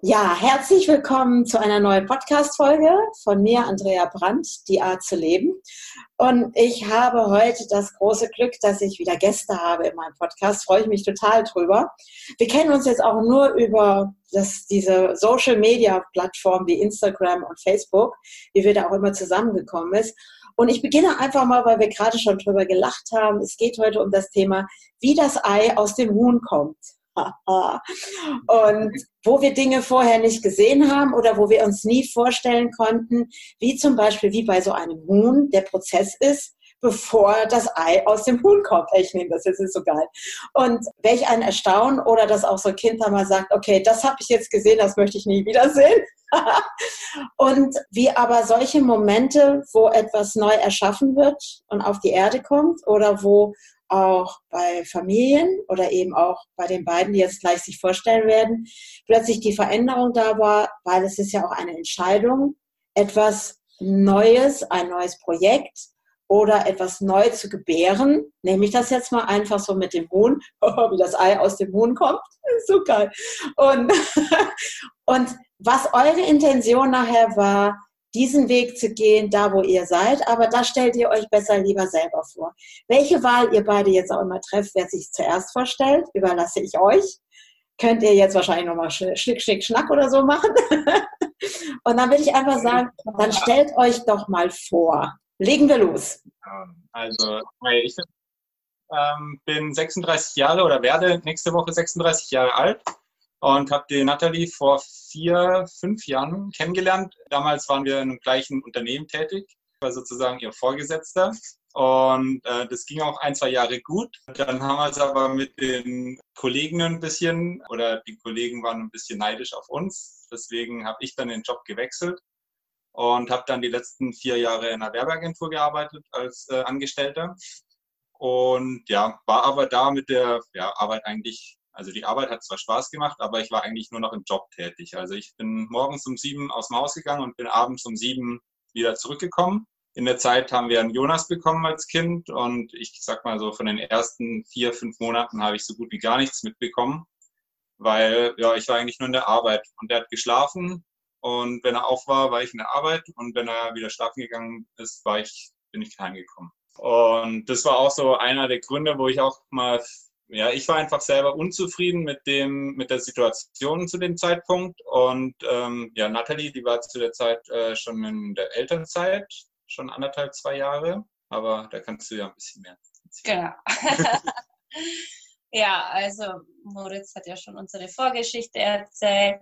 Ja, herzlich willkommen zu einer neuen Podcast-Folge von mir, Andrea Brandt, die Art zu leben. Und ich habe heute das große Glück, dass ich wieder Gäste habe in meinem Podcast. Freue ich mich total drüber. Wir kennen uns jetzt auch nur über das, diese Social-Media-Plattformen wie Instagram und Facebook, wie wir da auch immer zusammengekommen ist. Und ich beginne einfach mal, weil wir gerade schon drüber gelacht haben. Es geht heute um das Thema, wie das Ei aus dem Huhn kommt. und wo wir Dinge vorher nicht gesehen haben oder wo wir uns nie vorstellen konnten, wie zum Beispiel wie bei so einem Huhn der Prozess ist, bevor das Ei aus dem Huhn kommt. Ich nehme das jetzt ist so geil. Und welch ein Erstaunen oder dass auch so ein Kind da mal sagt, okay, das habe ich jetzt gesehen, das möchte ich nie wiedersehen. und wie aber solche Momente, wo etwas neu erschaffen wird und auf die Erde kommt oder wo auch bei Familien oder eben auch bei den beiden, die jetzt gleich sich vorstellen werden, plötzlich die Veränderung da war, weil es ist ja auch eine Entscheidung, etwas Neues, ein neues Projekt oder etwas neu zu gebären. Nehme ich das jetzt mal einfach so mit dem Huhn, wie das Ei aus dem Huhn kommt. So geil. Und, und was eure Intention nachher war, diesen Weg zu gehen, da wo ihr seid, aber da stellt ihr euch besser lieber selber vor. Welche Wahl ihr beide jetzt auch immer trefft, wer sich zuerst vorstellt, überlasse ich euch. Könnt ihr jetzt wahrscheinlich nochmal Schnick, Schnick, Schnack oder so machen. Und dann würde ich einfach sagen, dann stellt euch doch mal vor. Legen wir los. Also, ich ähm, bin 36 Jahre oder werde nächste Woche 36 Jahre alt und habe die Nathalie vor vier, fünf Jahren kennengelernt. Damals waren wir in einem gleichen Unternehmen tätig, war sozusagen ihr Vorgesetzter. Und äh, das ging auch ein, zwei Jahre gut. Dann haben wir es aber mit den Kollegen ein bisschen, oder die Kollegen waren ein bisschen neidisch auf uns. Deswegen habe ich dann den Job gewechselt und habe dann die letzten vier Jahre in einer Werbeagentur gearbeitet als äh, Angestellter. Und ja, war aber da mit der ja, Arbeit eigentlich also die Arbeit hat zwar Spaß gemacht, aber ich war eigentlich nur noch im Job tätig. Also ich bin morgens um sieben aus dem Haus gegangen und bin abends um sieben wieder zurückgekommen. In der Zeit haben wir einen Jonas bekommen als Kind und ich sag mal so, von den ersten vier, fünf Monaten habe ich so gut wie gar nichts mitbekommen, weil ja, ich war eigentlich nur in der Arbeit und der hat geschlafen und wenn er auf war, war ich in der Arbeit und wenn er wieder schlafen gegangen ist, war ich, bin ich heimgekommen. Und das war auch so einer der Gründe, wo ich auch mal ja, ich war einfach selber unzufrieden mit dem, mit der Situation zu dem Zeitpunkt. Und ähm, ja, Nathalie, die war zu der Zeit äh, schon in der Elternzeit, schon anderthalb, zwei Jahre. Aber da kannst du ja ein bisschen mehr. Genau. ja, also Moritz hat ja schon unsere Vorgeschichte erzählt.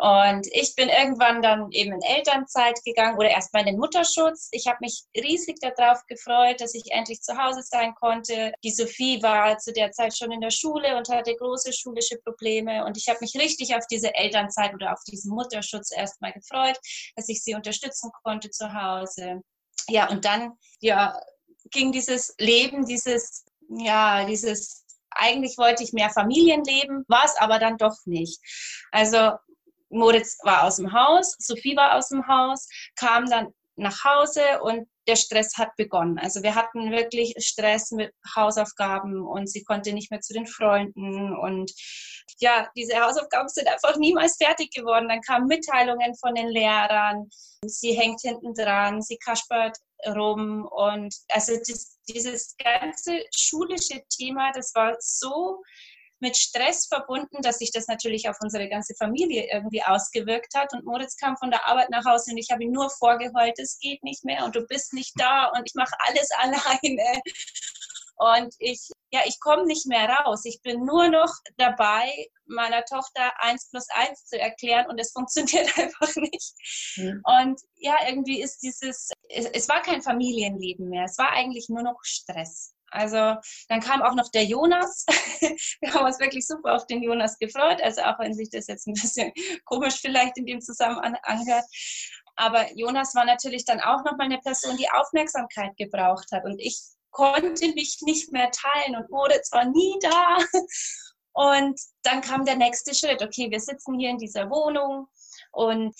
Und ich bin irgendwann dann eben in Elternzeit gegangen oder erstmal in den Mutterschutz. Ich habe mich riesig darauf gefreut, dass ich endlich zu Hause sein konnte. Die Sophie war zu der Zeit schon in der Schule und hatte große schulische Probleme. Und ich habe mich richtig auf diese Elternzeit oder auf diesen Mutterschutz erstmal gefreut, dass ich sie unterstützen konnte zu Hause. Ja, und dann ja, ging dieses Leben, dieses, ja, dieses eigentlich wollte ich mehr Familienleben, war es aber dann doch nicht. Also Moritz war aus dem Haus, Sophie war aus dem Haus, kam dann nach Hause und der Stress hat begonnen. Also wir hatten wirklich Stress mit Hausaufgaben und sie konnte nicht mehr zu den Freunden und ja, diese Hausaufgaben sind einfach niemals fertig geworden. Dann kamen Mitteilungen von den Lehrern, sie hängt hinten dran, sie kaspert rum und also das, dieses ganze schulische Thema, das war so mit Stress verbunden, dass sich das natürlich auf unsere ganze Familie irgendwie ausgewirkt hat. Und Moritz kam von der Arbeit nach Hause und ich habe ihm nur vorgeheult, es geht nicht mehr und du bist nicht da und ich mache alles alleine. Und ich, ja, ich komme nicht mehr raus. Ich bin nur noch dabei, meiner Tochter eins plus eins zu erklären und es funktioniert einfach nicht. Mhm. Und ja, irgendwie ist dieses, es, es war kein Familienleben mehr. Es war eigentlich nur noch Stress. Also dann kam auch noch der Jonas. Wir haben uns wirklich super auf den Jonas gefreut, also auch wenn sich das jetzt ein bisschen komisch vielleicht in dem Zusammenhang anhört. Aber Jonas war natürlich dann auch nochmal eine Person, die Aufmerksamkeit gebraucht hat. Und ich konnte mich nicht mehr teilen und Moritz war nie da. Und dann kam der nächste Schritt. Okay, wir sitzen hier in dieser Wohnung und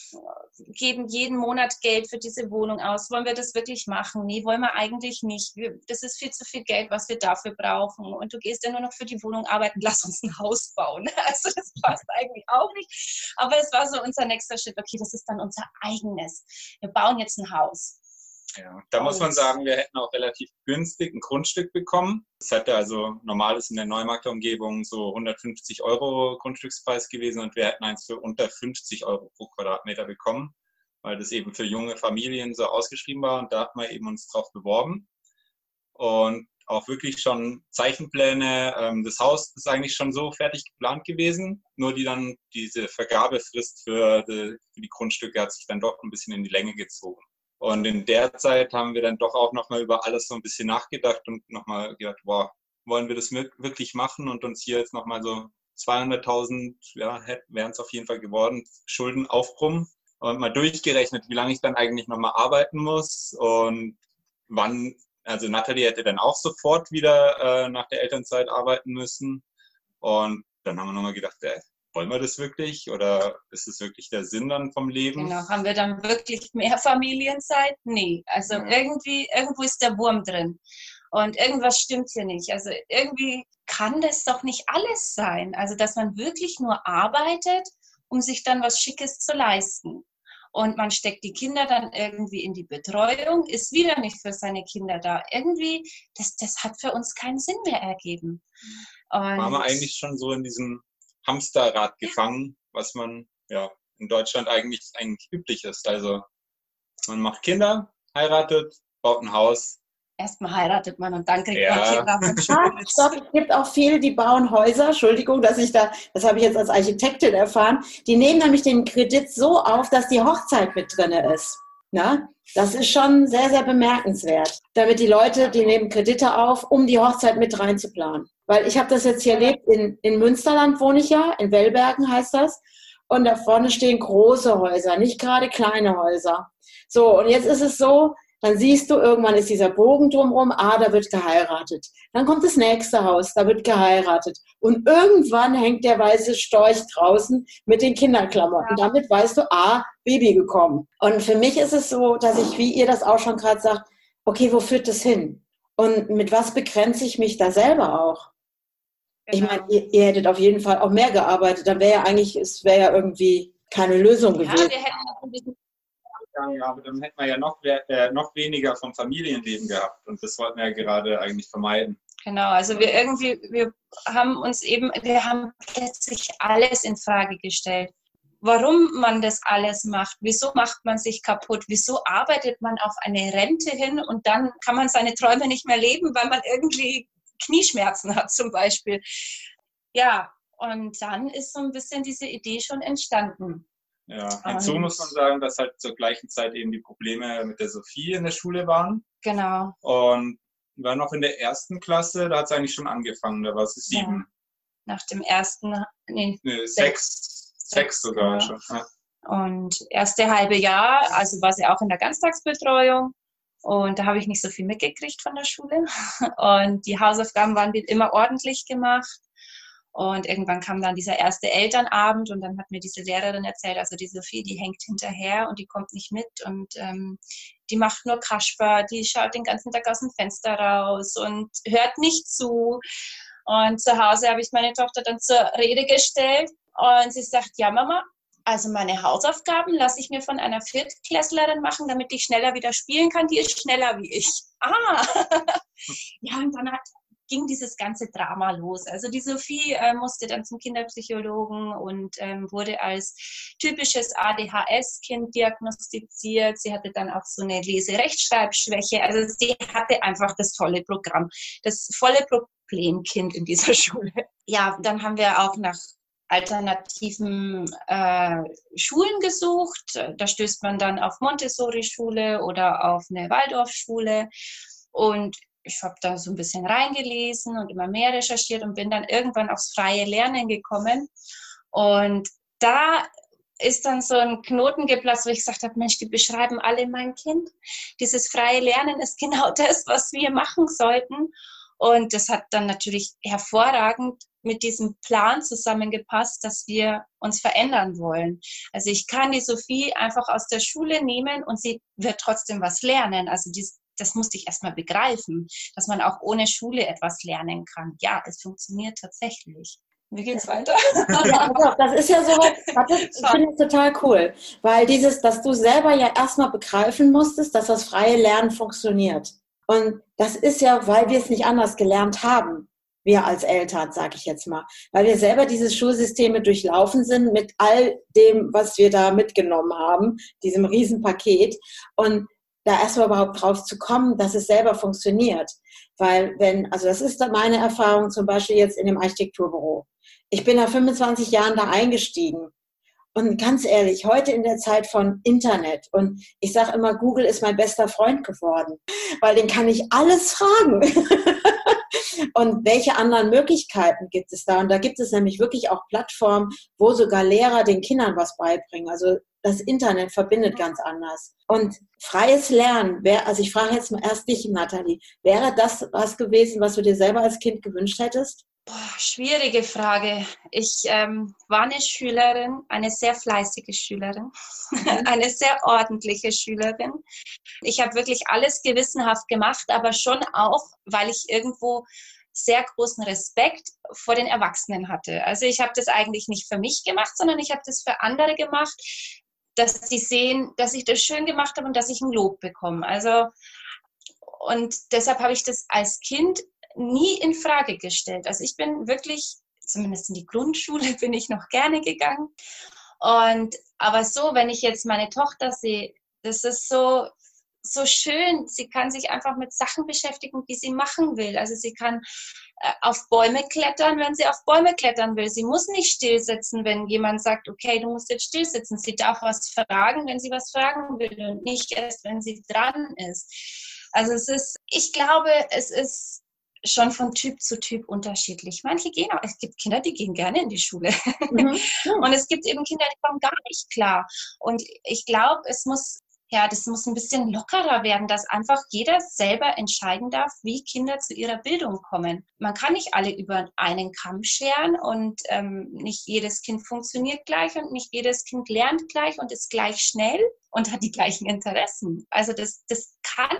geben jeden Monat Geld für diese Wohnung aus. Wollen wir das wirklich machen? Nee, wollen wir eigentlich nicht. Das ist viel zu viel Geld, was wir dafür brauchen. Und du gehst ja nur noch für die Wohnung arbeiten. Lass uns ein Haus bauen. Also das passt eigentlich auch nicht. Aber es war so unser nächster Schritt. Okay, das ist dann unser eigenes. Wir bauen jetzt ein Haus. Ja, da muss man sagen, wir hätten auch relativ günstig ein Grundstück bekommen. Das hätte also normales in der Neumarktumgebung so 150 Euro Grundstückspreis gewesen und wir hätten eins für unter 50 Euro pro Quadratmeter bekommen, weil das eben für junge Familien so ausgeschrieben war und da hat man eben uns drauf beworben. Und auch wirklich schon Zeichenpläne. Ähm, das Haus ist eigentlich schon so fertig geplant gewesen, nur die dann diese Vergabefrist für die, für die Grundstücke hat sich dann doch ein bisschen in die Länge gezogen. Und in der Zeit haben wir dann doch auch nochmal über alles so ein bisschen nachgedacht und nochmal gedacht, wow, wollen wir das wirklich machen und uns hier jetzt nochmal so 200.000, ja, wären es auf jeden Fall geworden, Schulden aufbrummen. Und mal durchgerechnet, wie lange ich dann eigentlich nochmal arbeiten muss und wann, also Nathalie hätte dann auch sofort wieder äh, nach der Elternzeit arbeiten müssen. Und dann haben wir nochmal gedacht, äh, wollen wir das wirklich oder ist es wirklich der Sinn dann vom Leben? Genau, haben wir dann wirklich mehr Familienzeit? Nee, also ja. irgendwie, irgendwo ist der Wurm drin und irgendwas stimmt hier nicht. Also irgendwie kann das doch nicht alles sein. Also dass man wirklich nur arbeitet, um sich dann was Schickes zu leisten. Und man steckt die Kinder dann irgendwie in die Betreuung, ist wieder nicht für seine Kinder da. Irgendwie, das, das hat für uns keinen Sinn mehr ergeben. Und Waren wir eigentlich schon so in diesem Hamsterrad gefangen, was man ja in Deutschland eigentlich, eigentlich üblich ist. Also man macht Kinder, heiratet, baut ein Haus. Erstmal heiratet man und dann kriegt ja. man Kinder. Stopp, es gibt auch viele, die bauen Häuser. Entschuldigung, dass ich da, das habe ich jetzt als Architektin erfahren. Die nehmen nämlich den Kredit so auf, dass die Hochzeit mit drin ist. Na, das ist schon sehr, sehr bemerkenswert. Damit die Leute, die nehmen Kredite auf, um die Hochzeit mit reinzuplanen. Weil ich habe das jetzt hier erlebt, in, in Münsterland wohne ich ja, in Wellbergen heißt das. Und da vorne stehen große Häuser, nicht gerade kleine Häuser. So, und jetzt ist es so, dann siehst du, irgendwann ist dieser Bogen drumherum, ah, da wird geheiratet. Dann kommt das nächste Haus, da wird geheiratet. Und irgendwann hängt der weiße Storch draußen mit den Kinderklamotten. Damit weißt du, ah, Baby gekommen. Und für mich ist es so, dass ich, wie ihr das auch schon gerade sagt, okay, wo führt das hin? Und mit was begrenze ich mich da selber auch? Ich meine, genau. ihr, ihr, hättet auf jeden Fall auch mehr gearbeitet. Dann wäre ja eigentlich, es wäre ja irgendwie keine Lösung ja, gewesen. Wir hätten ja, aber dann hätten wir ja noch, äh, noch weniger vom Familienleben gehabt. Und das wollten wir ja gerade eigentlich vermeiden. Genau, also wir irgendwie, wir haben uns eben, wir haben plötzlich alles in Frage gestellt. Warum man das alles macht, wieso macht man sich kaputt, wieso arbeitet man auf eine Rente hin und dann kann man seine Träume nicht mehr leben, weil man irgendwie Knieschmerzen hat zum Beispiel. Ja, und dann ist so ein bisschen diese Idee schon entstanden. Ja, hinzu muss man sagen, dass halt zur gleichen Zeit eben die Probleme mit der Sophie in der Schule waren. Genau. Und war noch in der ersten Klasse, da hat es eigentlich schon angefangen, da war sie sieben. Ja. Nach dem ersten, nee, nee sechs, sechs, sechs sogar ja. schon. Ja. Und erste halbe Jahr, also war sie auch in der Ganztagsbetreuung. Und da habe ich nicht so viel mitgekriegt von der Schule. Und die Hausaufgaben waren immer ordentlich gemacht. Und irgendwann kam dann dieser erste Elternabend und dann hat mir diese Lehrerin erzählt, also die Sophie, die hängt hinterher und die kommt nicht mit und ähm, die macht nur Kasper, die schaut den ganzen Tag aus dem Fenster raus und hört nicht zu. Und zu Hause habe ich meine Tochter dann zur Rede gestellt und sie sagt, ja Mama, also meine Hausaufgaben lasse ich mir von einer Viertklässlerin machen, damit ich schneller wieder spielen kann. Die ist schneller wie ich. Ah, ja, und dann hat, ging dieses ganze Drama los. Also die Sophie äh, musste dann zum Kinderpsychologen und ähm, wurde als typisches ADHS-Kind diagnostiziert. Sie hatte dann auch so eine Lese-Rechtschreibschwäche. Also sie hatte einfach das tolle Programm, das volle Problemkind in dieser Schule. Ja, dann haben wir auch nach alternativen äh, Schulen gesucht. Da stößt man dann auf Montessori-Schule oder auf eine Waldorfschule. Und ich habe da so ein bisschen reingelesen und immer mehr recherchiert und bin dann irgendwann aufs freie Lernen gekommen. Und da ist dann so ein Knoten geplatzt, wo ich gesagt habe, Mensch, die beschreiben alle mein Kind. Dieses freie Lernen ist genau das, was wir machen sollten. Und das hat dann natürlich hervorragend mit diesem Plan zusammengepasst, dass wir uns verändern wollen. Also ich kann die Sophie einfach aus der Schule nehmen und sie wird trotzdem was lernen. Also dies, das musste ich erstmal begreifen, dass man auch ohne Schule etwas lernen kann. Ja, es funktioniert tatsächlich. Wie geht's weiter? Ja, das ist ja so, das finde ich total cool, weil dieses, dass du selber ja erstmal begreifen musstest, dass das freie Lernen funktioniert. Und das ist ja, weil wir es nicht anders gelernt haben, wir als Eltern, sage ich jetzt mal, weil wir selber diese Schulsysteme durchlaufen sind mit all dem, was wir da mitgenommen haben, diesem Riesenpaket. Und da erstmal überhaupt drauf zu kommen, dass es selber funktioniert. Weil wenn, also das ist meine Erfahrung zum Beispiel jetzt in dem Architekturbüro. Ich bin nach 25 Jahren da eingestiegen. Und ganz ehrlich, heute in der Zeit von Internet und ich sage immer, Google ist mein bester Freund geworden, weil den kann ich alles fragen. und welche anderen Möglichkeiten gibt es da? Und da gibt es nämlich wirklich auch Plattformen, wo sogar Lehrer den Kindern was beibringen. Also das Internet verbindet ganz anders. Und freies Lernen, wär, also ich frage jetzt mal erst dich, Nathalie, wäre das was gewesen, was du dir selber als Kind gewünscht hättest? Boah, schwierige Frage. Ich ähm, war eine Schülerin, eine sehr fleißige Schülerin, mhm. eine sehr ordentliche Schülerin. Ich habe wirklich alles gewissenhaft gemacht, aber schon auch, weil ich irgendwo sehr großen Respekt vor den Erwachsenen hatte. Also ich habe das eigentlich nicht für mich gemacht, sondern ich habe das für andere gemacht, dass sie sehen, dass ich das schön gemacht habe und dass ich ein Lob bekomme. Also und deshalb habe ich das als Kind nie in Frage gestellt. Also ich bin wirklich, zumindest in die Grundschule bin ich noch gerne gegangen. Und aber so, wenn ich jetzt meine Tochter sehe, das ist so so schön. Sie kann sich einfach mit Sachen beschäftigen, die sie machen will. Also sie kann äh, auf Bäume klettern, wenn sie auf Bäume klettern will. Sie muss nicht still sitzen, wenn jemand sagt, okay, du musst jetzt still sitzen. Sie darf was fragen, wenn sie was fragen will und nicht erst, wenn sie dran ist. Also es ist, ich glaube, es ist schon von Typ zu Typ unterschiedlich. Manche gehen auch, es gibt Kinder, die gehen gerne in die Schule. Mhm. Und es gibt eben Kinder, die kommen gar nicht klar. Und ich glaube, es muss ja, das muss ein bisschen lockerer werden, dass einfach jeder selber entscheiden darf, wie Kinder zu ihrer Bildung kommen. Man kann nicht alle über einen Kamm scheren und ähm, nicht jedes Kind funktioniert gleich und nicht jedes Kind lernt gleich und ist gleich schnell und hat die gleichen Interessen. Also das, das kann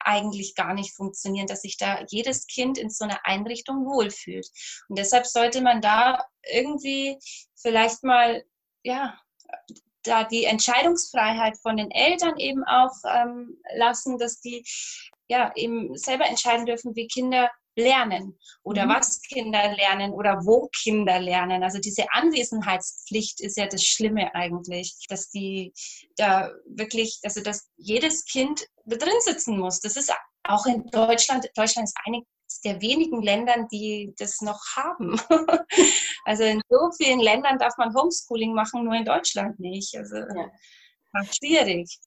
eigentlich gar nicht funktionieren, dass sich da jedes Kind in so einer Einrichtung wohlfühlt. Und deshalb sollte man da irgendwie vielleicht mal, ja, da die Entscheidungsfreiheit von den Eltern eben auch ähm, lassen, dass die ja eben selber entscheiden dürfen, wie Kinder lernen oder mhm. was Kinder lernen oder wo Kinder lernen. Also diese Anwesenheitspflicht ist ja das Schlimme eigentlich, dass die da wirklich, also dass jedes Kind da drin sitzen muss. Das ist auch in Deutschland, Deutschland ist einig, der wenigen Ländern, die das noch haben. also in so vielen Ländern darf man Homeschooling machen, nur in Deutschland nicht. Also ja. schwierig.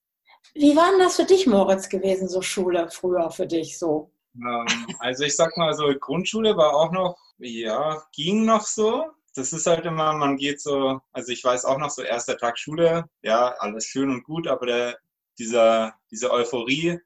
Wie war denn das für dich, Moritz, gewesen, so Schule früher für dich so? Ähm, also ich sag mal so, Grundschule war auch noch, ja, ging noch so. Das ist halt immer, man geht so, also ich weiß auch noch so, erster Tag Schule, ja, alles schön und gut, aber der, dieser, diese Euphorie,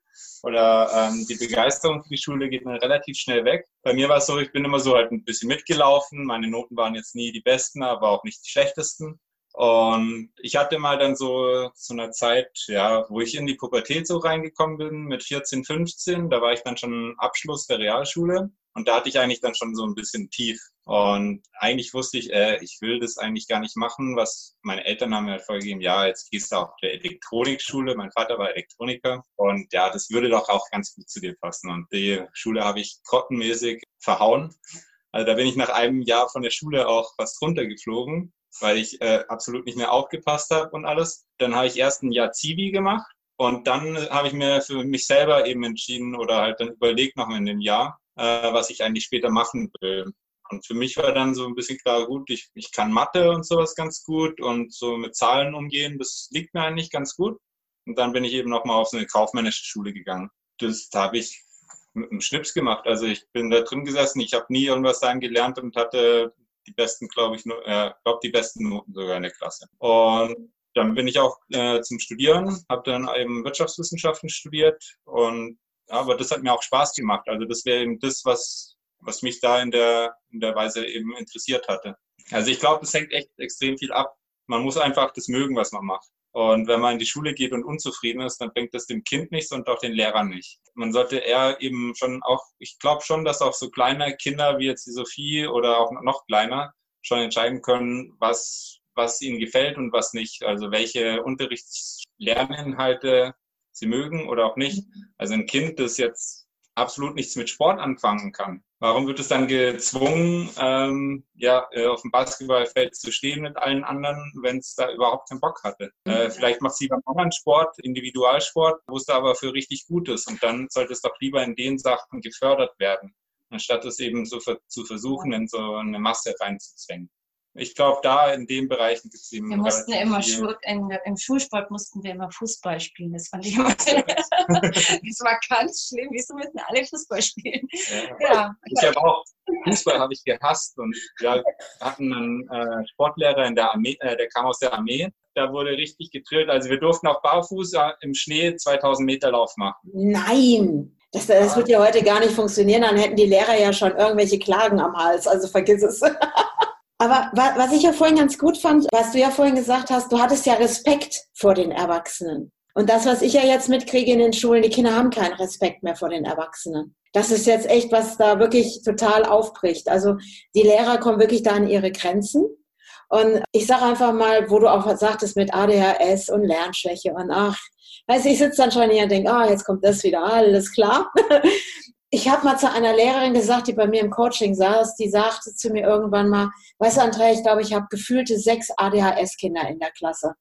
oder ähm, die Begeisterung für die Schule geht mir relativ schnell weg. Bei mir war es so, ich bin immer so halt ein bisschen mitgelaufen. Meine Noten waren jetzt nie die besten, aber auch nicht die schlechtesten. Und ich hatte mal dann so so eine Zeit, ja, wo ich in die Pubertät so reingekommen bin mit 14, 15. Da war ich dann schon Abschluss der Realschule. Und da hatte ich eigentlich dann schon so ein bisschen tief. Und eigentlich wusste ich, äh, ich will das eigentlich gar nicht machen, was meine Eltern haben mir halt vorgegeben, ja, jetzt gehst du auf der Elektronikschule. Mein Vater war Elektroniker. Und ja, das würde doch auch ganz gut zu dir passen. Und die Schule habe ich grottenmäßig verhauen. Also da bin ich nach einem Jahr von der Schule auch fast runtergeflogen, weil ich äh, absolut nicht mehr aufgepasst habe und alles. Dann habe ich erst ein Jahr Zivi gemacht und dann habe ich mir für mich selber eben entschieden oder halt dann überlegt noch in dem Jahr, äh, was ich eigentlich später machen will. Und für mich war dann so ein bisschen klar, gut, ich, ich kann Mathe und sowas ganz gut und so mit Zahlen umgehen, das liegt mir eigentlich ganz gut. Und dann bin ich eben nochmal auf so eine kaufmännische Schule gegangen. Das habe ich mit einem Schnips gemacht. Also ich bin da drin gesessen, ich habe nie irgendwas dahin gelernt und hatte die besten, glaube ich, äh, glaube die besten Noten sogar in der Klasse. Und dann bin ich auch äh, zum Studieren, habe dann eben Wirtschaftswissenschaften studiert und aber das hat mir auch Spaß gemacht. Also das wäre eben das, was was mich da in der, in der Weise eben interessiert hatte. Also ich glaube, es hängt echt extrem viel ab. Man muss einfach das mögen, was man macht. Und wenn man in die Schule geht und unzufrieden ist, dann bringt das dem Kind nichts und auch den Lehrern nicht. Man sollte eher eben schon auch, ich glaube schon, dass auch so kleine Kinder wie jetzt die Sophie oder auch noch kleiner schon entscheiden können, was, was ihnen gefällt und was nicht. Also welche Unterrichtslehrinhalte sie mögen oder auch nicht. Also ein Kind, das jetzt absolut nichts mit Sport anfangen kann. Warum wird es dann gezwungen, ähm, ja, äh, auf dem Basketballfeld zu stehen mit allen anderen, wenn es da überhaupt keinen Bock hatte? Äh, mhm. vielleicht macht sie beim anderen Sport, Individualsport, wo es da aber für richtig gut ist. Und dann sollte es doch lieber in den Sachen gefördert werden, anstatt es eben so zu versuchen, in so eine Masse reinzuzwängen ich glaube, da in den Bereichen gibt es eben. Wir mussten immer Schul in, im Schulsport mussten wir immer Fußball spielen. Das fand ich immer. das war ganz schlimm. Wieso müssen alle Fußball spielen? Ja. ja. Ich habe auch Fußball habe ich gehasst und wir hatten einen äh, Sportlehrer in der Armee, äh, der kam aus der Armee. Da wurde richtig getrillt. Also wir durften auch barfuß äh, im Schnee 2000 Meter Lauf machen. Nein. Das, das wird ja heute gar nicht funktionieren, dann hätten die Lehrer ja schon irgendwelche Klagen am Hals. Also vergiss es. Aber was ich ja vorhin ganz gut fand, was du ja vorhin gesagt hast, du hattest ja Respekt vor den Erwachsenen. Und das, was ich ja jetzt mitkriege in den Schulen, die Kinder haben keinen Respekt mehr vor den Erwachsenen. Das ist jetzt echt, was da wirklich total aufbricht. Also die Lehrer kommen wirklich da an ihre Grenzen. Und ich sage einfach mal, wo du auch sagtest mit ADHS und Lernschwäche und ach, weißt du, ich sitze dann schon hier und denke, ah, jetzt kommt das wieder, alles klar. ich habe mal zu einer Lehrerin gesagt, die bei mir im Coaching saß, die sagte zu mir irgendwann mal, weißt du, Andrea, ich glaube, ich habe gefühlte sechs ADHS-Kinder in der Klasse.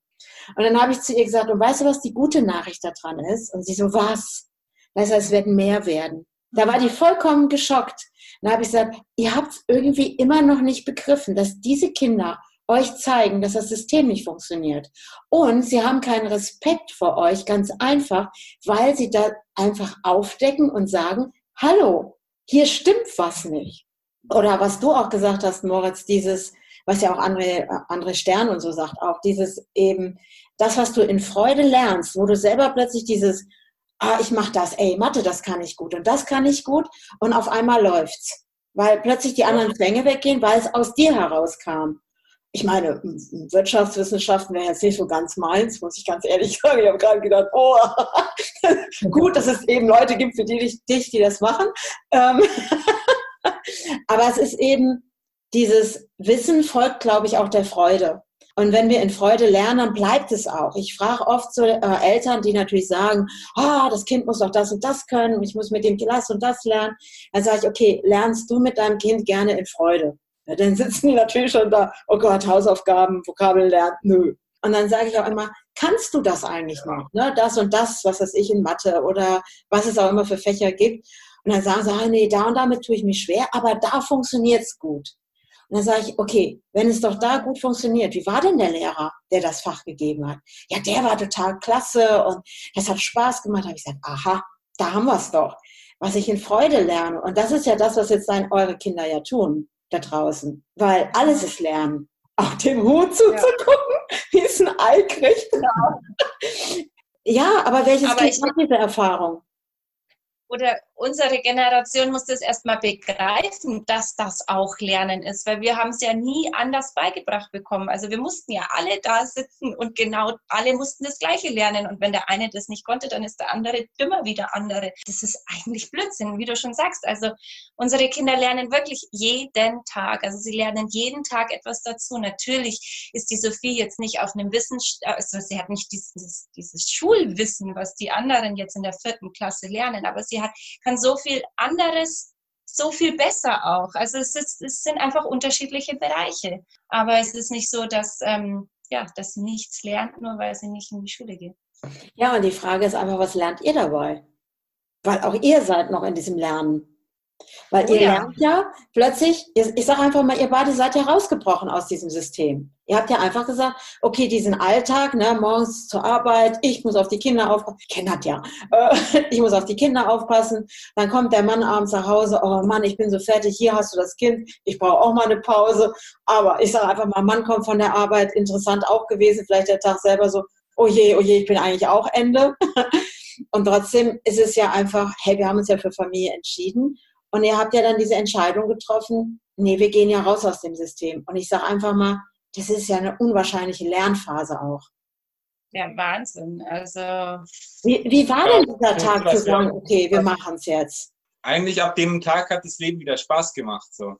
Und dann habe ich zu ihr gesagt, und weißt du, was die gute Nachricht daran ist? Und sie so, was? Weißt du, es werden mehr werden. Da war die vollkommen geschockt. Dann habe ich gesagt, ihr habt es irgendwie immer noch nicht begriffen, dass diese Kinder euch zeigen, dass das System nicht funktioniert. Und sie haben keinen Respekt vor euch, ganz einfach, weil sie da einfach aufdecken und sagen, hallo, hier stimmt was nicht. Oder was du auch gesagt hast, Moritz, dieses, was ja auch andere, andere Stern und so sagt, auch dieses eben, das, was du in Freude lernst, wo du selber plötzlich dieses, ah, ich mach das, ey, Mathe, das kann ich gut und das kann ich gut und auf einmal läuft's. Weil plötzlich die anderen Zwänge weggehen, weil es aus dir herauskam ich meine, Wirtschaftswissenschaften wäre jetzt nicht so ganz meins, muss ich ganz ehrlich sagen. Ich habe gerade gedacht, oh, gut, dass es eben Leute gibt für die, dich, die das machen. Ähm, aber es ist eben, dieses Wissen folgt, glaube ich, auch der Freude. Und wenn wir in Freude lernen, bleibt es auch. Ich frage oft so äh, Eltern, die natürlich sagen, ah, oh, das Kind muss doch das und das können, ich muss mit dem das und das lernen. Dann sage ich, okay, lernst du mit deinem Kind gerne in Freude? Ja, dann sitzen die natürlich schon da, oh Gott, Hausaufgaben, Vokabeln lernen, nö. Und dann sage ich auch immer, kannst du das eigentlich noch? Ne? Das und das, was weiß ich in Mathe oder was es auch immer für Fächer gibt. Und dann sagen sie, ah, nee, da und damit tue ich mich schwer, aber da funktioniert es gut. Und dann sage ich, okay, wenn es doch da gut funktioniert, wie war denn der Lehrer, der das Fach gegeben hat? Ja, der war total klasse und das hat Spaß gemacht. Da habe ich gesagt, aha, da haben wir es doch, was ich in Freude lerne. Und das ist ja das, was jetzt sein, eure Kinder ja tun da draußen, weil alles ist Lernen. Auch dem Hut zuzugucken, ja. wie es ein Ei kriegt. Genau. ja, aber welches aber Kind hat diese Erfahrung? oder unsere Generation muss das erstmal begreifen, dass das auch Lernen ist, weil wir haben es ja nie anders beigebracht bekommen. Also wir mussten ja alle da sitzen und genau alle mussten das Gleiche lernen. Und wenn der eine das nicht konnte, dann ist der andere dümmer wie der andere. Das ist eigentlich Blödsinn, wie du schon sagst. Also unsere Kinder lernen wirklich jeden Tag. Also sie lernen jeden Tag etwas dazu. Natürlich ist die Sophie jetzt nicht auf einem Wissen, also sie hat nicht dieses, dieses Schulwissen, was die anderen jetzt in der vierten Klasse lernen, aber sie hat, kann so viel anderes so viel besser auch. Also es, ist, es sind einfach unterschiedliche Bereiche. Aber es ist nicht so, dass, ähm, ja, dass sie nichts lernt, nur weil sie nicht in die Schule geht. Ja, und die Frage ist einfach, was lernt ihr dabei? Weil auch ihr seid noch in diesem Lernen. Weil oh, ihr ja. lernt ja plötzlich, ich sage einfach mal, ihr beide seid ja rausgebrochen aus diesem System. Ihr habt ja einfach gesagt, okay, diesen Alltag, ne, morgens zur Arbeit, ich muss auf die Kinder aufpassen, kennt ja, äh, ich muss auf die Kinder aufpassen, dann kommt der Mann abends nach Hause, oh Mann, ich bin so fertig, hier hast du das Kind, ich brauche auch mal eine Pause, aber ich sage einfach mal, Mann kommt von der Arbeit, interessant auch gewesen, vielleicht der Tag selber so, oh je, oh je, ich bin eigentlich auch Ende. Und trotzdem ist es ja einfach, hey, wir haben uns ja für Familie entschieden. Und ihr habt ja dann diese Entscheidung getroffen, nee, wir gehen ja raus aus dem System. Und ich sage einfach mal, das ist ja eine unwahrscheinliche Lernphase auch. Ja, Wahnsinn. Also. Wie, wie war denn dieser Tag zu sagen, okay, wir machen es jetzt? Eigentlich ab dem Tag hat das Leben wieder Spaß gemacht. So.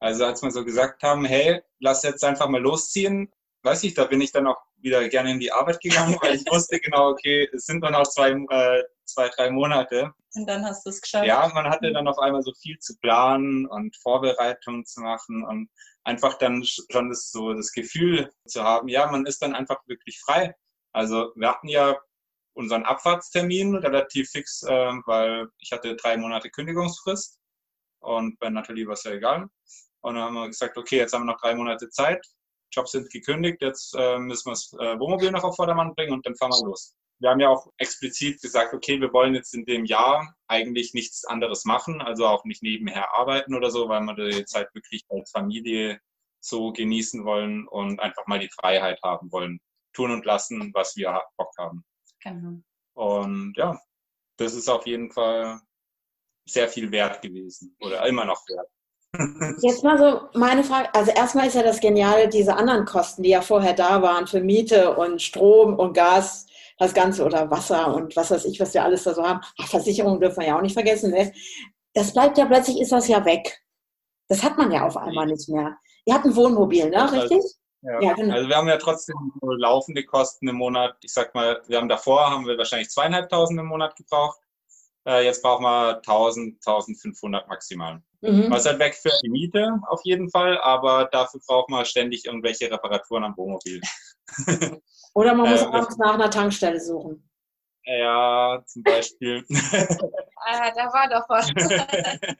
Also als wir so gesagt haben, hey, lass jetzt einfach mal losziehen, weiß ich, da bin ich dann auch wieder gerne in die Arbeit gegangen, weil ich wusste genau, okay, es sind nur noch zwei, äh, zwei drei Monate. Und dann hast du es geschafft. Ja, man hatte dann auf einmal so viel zu planen und Vorbereitungen zu machen und einfach dann schon das, so das Gefühl zu haben, ja, man ist dann einfach wirklich frei. Also wir hatten ja unseren Abfahrtstermin relativ fix, äh, weil ich hatte drei Monate Kündigungsfrist und bei Nathalie war es ja egal. Und dann haben wir gesagt, okay, jetzt haben wir noch drei Monate Zeit, Jobs sind gekündigt, jetzt äh, müssen wir das äh, Wohnmobil noch auf Vordermann bringen und dann fahren wir los. Wir haben ja auch explizit gesagt, okay, wir wollen jetzt in dem Jahr eigentlich nichts anderes machen, also auch nicht nebenher arbeiten oder so, weil wir die Zeit wirklich als Familie so genießen wollen und einfach mal die Freiheit haben wollen, tun und lassen, was wir Bock haben. Genau. Und ja, das ist auf jeden Fall sehr viel wert gewesen oder immer noch wert. Jetzt mal so meine Frage. Also erstmal ist ja das Geniale, diese anderen Kosten, die ja vorher da waren für Miete und Strom und Gas, das Ganze oder Wasser und was weiß ich, was wir alles da so haben. Ach, Versicherung dürfen wir ja auch nicht vergessen. Ne? Das bleibt ja plötzlich, ist das ja weg. Das hat man ja auf einmal nicht mehr. Ihr habt ein Wohnmobil, ne? Richtig? Ja. ja genau. Also wir haben ja trotzdem laufende Kosten im Monat. Ich sag mal, wir haben davor haben wir wahrscheinlich zweieinhalbtausend im Monat gebraucht. Äh, jetzt brauchen wir 1000, 1500 maximal. Mhm. Was halt weg für die Miete auf jeden Fall, aber dafür braucht man ständig irgendwelche Reparaturen am Wohnmobil. Oder man muss äh, abends nach einer Tankstelle suchen. Ja, zum Beispiel. ah, da war doch was.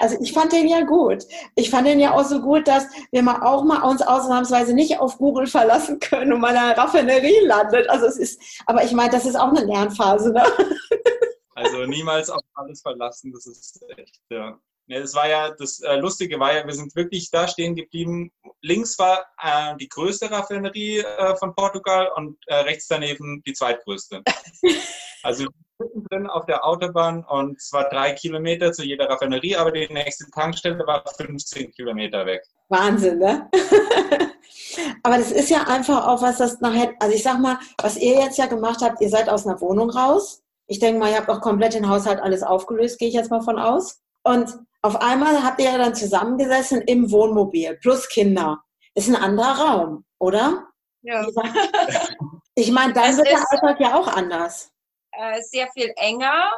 Also ich fand den ja gut. Ich fand den ja auch so gut, dass wir mal auch mal uns ausnahmsweise nicht auf Google verlassen können und mal in einer Raffinerie landet. Also es ist, aber ich meine, das ist auch eine Lernphase, ne? Also niemals auf alles verlassen, das ist echt, ja. Ne, das war ja, das äh, Lustige war ja, wir sind wirklich da stehen geblieben. Links war äh, die größte Raffinerie äh, von Portugal und äh, rechts daneben die zweitgrößte. Also drin auf der Autobahn und zwar drei Kilometer zu jeder Raffinerie, aber die nächste Tankstelle war 15 Kilometer weg. Wahnsinn, ne? aber das ist ja einfach auch was, das nachher, also ich sag mal, was ihr jetzt ja gemacht habt, ihr seid aus einer Wohnung raus. Ich denke mal, ihr habt auch komplett den Haushalt alles aufgelöst, gehe ich jetzt mal von aus. Und auf einmal habt ihr ja dann zusammengesessen im Wohnmobil plus Kinder. Ist ein anderer Raum, oder? Ja. Ich meine, dann es wird der Alltag ja auch anders. Äh, sehr viel enger.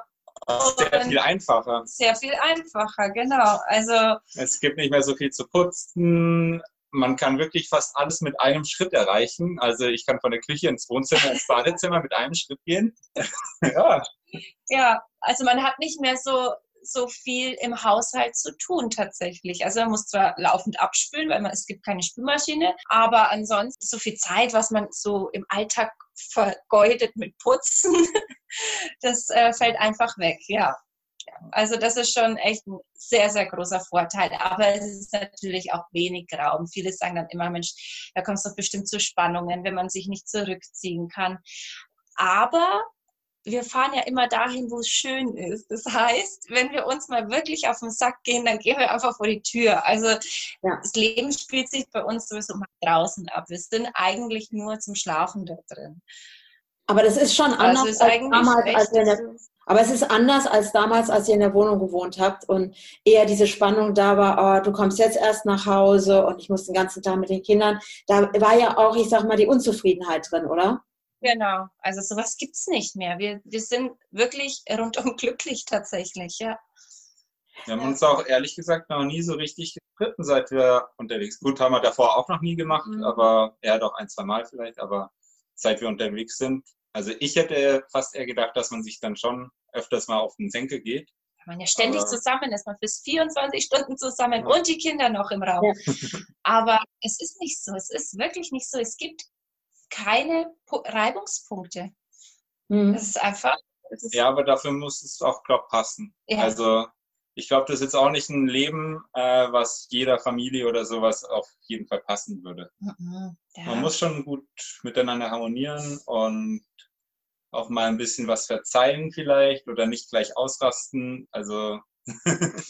Sehr viel einfacher. Sehr viel einfacher, genau. Also es gibt nicht mehr so viel zu putzen. Man kann wirklich fast alles mit einem Schritt erreichen. Also ich kann von der Küche ins Wohnzimmer, ins Badezimmer mit einem Schritt gehen. ja. Ja, also man hat nicht mehr so so viel im Haushalt zu tun tatsächlich. Also man muss zwar laufend abspülen, weil man, es gibt keine Spülmaschine, aber ansonsten so viel Zeit, was man so im Alltag vergeudet mit Putzen, das äh, fällt einfach weg, ja. Also das ist schon echt ein sehr, sehr großer Vorteil. Aber es ist natürlich auch wenig Raum. Viele sagen dann immer, Mensch, da kommt es doch bestimmt zu Spannungen, wenn man sich nicht zurückziehen kann. Aber wir fahren ja immer dahin, wo es schön ist. Das heißt, wenn wir uns mal wirklich auf den Sack gehen, dann gehen wir einfach vor die Tür. Also ja. das Leben spielt sich bei uns sowieso mal draußen ab. Wir sind eigentlich nur zum Schlafen da drin. Aber das ist schon anders also als damals, als der, aber es ist anders als damals, als ihr in der Wohnung gewohnt habt und eher diese Spannung da war, oh, du kommst jetzt erst nach Hause und ich muss den ganzen Tag mit den Kindern. Da war ja auch, ich sag mal, die Unzufriedenheit drin, oder? Genau, also sowas gibt es nicht mehr. Wir, wir sind wirklich rundum glücklich tatsächlich, ja. Wir haben uns auch ehrlich gesagt noch nie so richtig gestritten, seit wir unterwegs sind. Gut, haben wir davor auch noch nie gemacht, mhm. aber er hat auch ein, zwei Mal vielleicht, aber seit wir unterwegs sind. Also ich hätte fast eher gedacht, dass man sich dann schon öfters mal auf den Senkel geht. Wenn man ja ständig aber, zusammen ist, man bis 24 Stunden zusammen ja. und die Kinder noch im Raum. Aber es ist nicht so, es ist wirklich nicht so. Es gibt keine Reibungspunkte. Mhm. Das ist einfach. Das ist ja, aber dafür muss es auch, glaube passen. Ja. Also ich glaube, das ist jetzt auch nicht ein Leben, äh, was jeder Familie oder sowas auf jeden Fall passen würde. Mhm. Ja. Man muss schon gut miteinander harmonieren und auch mal ein bisschen was verzeihen vielleicht oder nicht gleich ausrasten. Also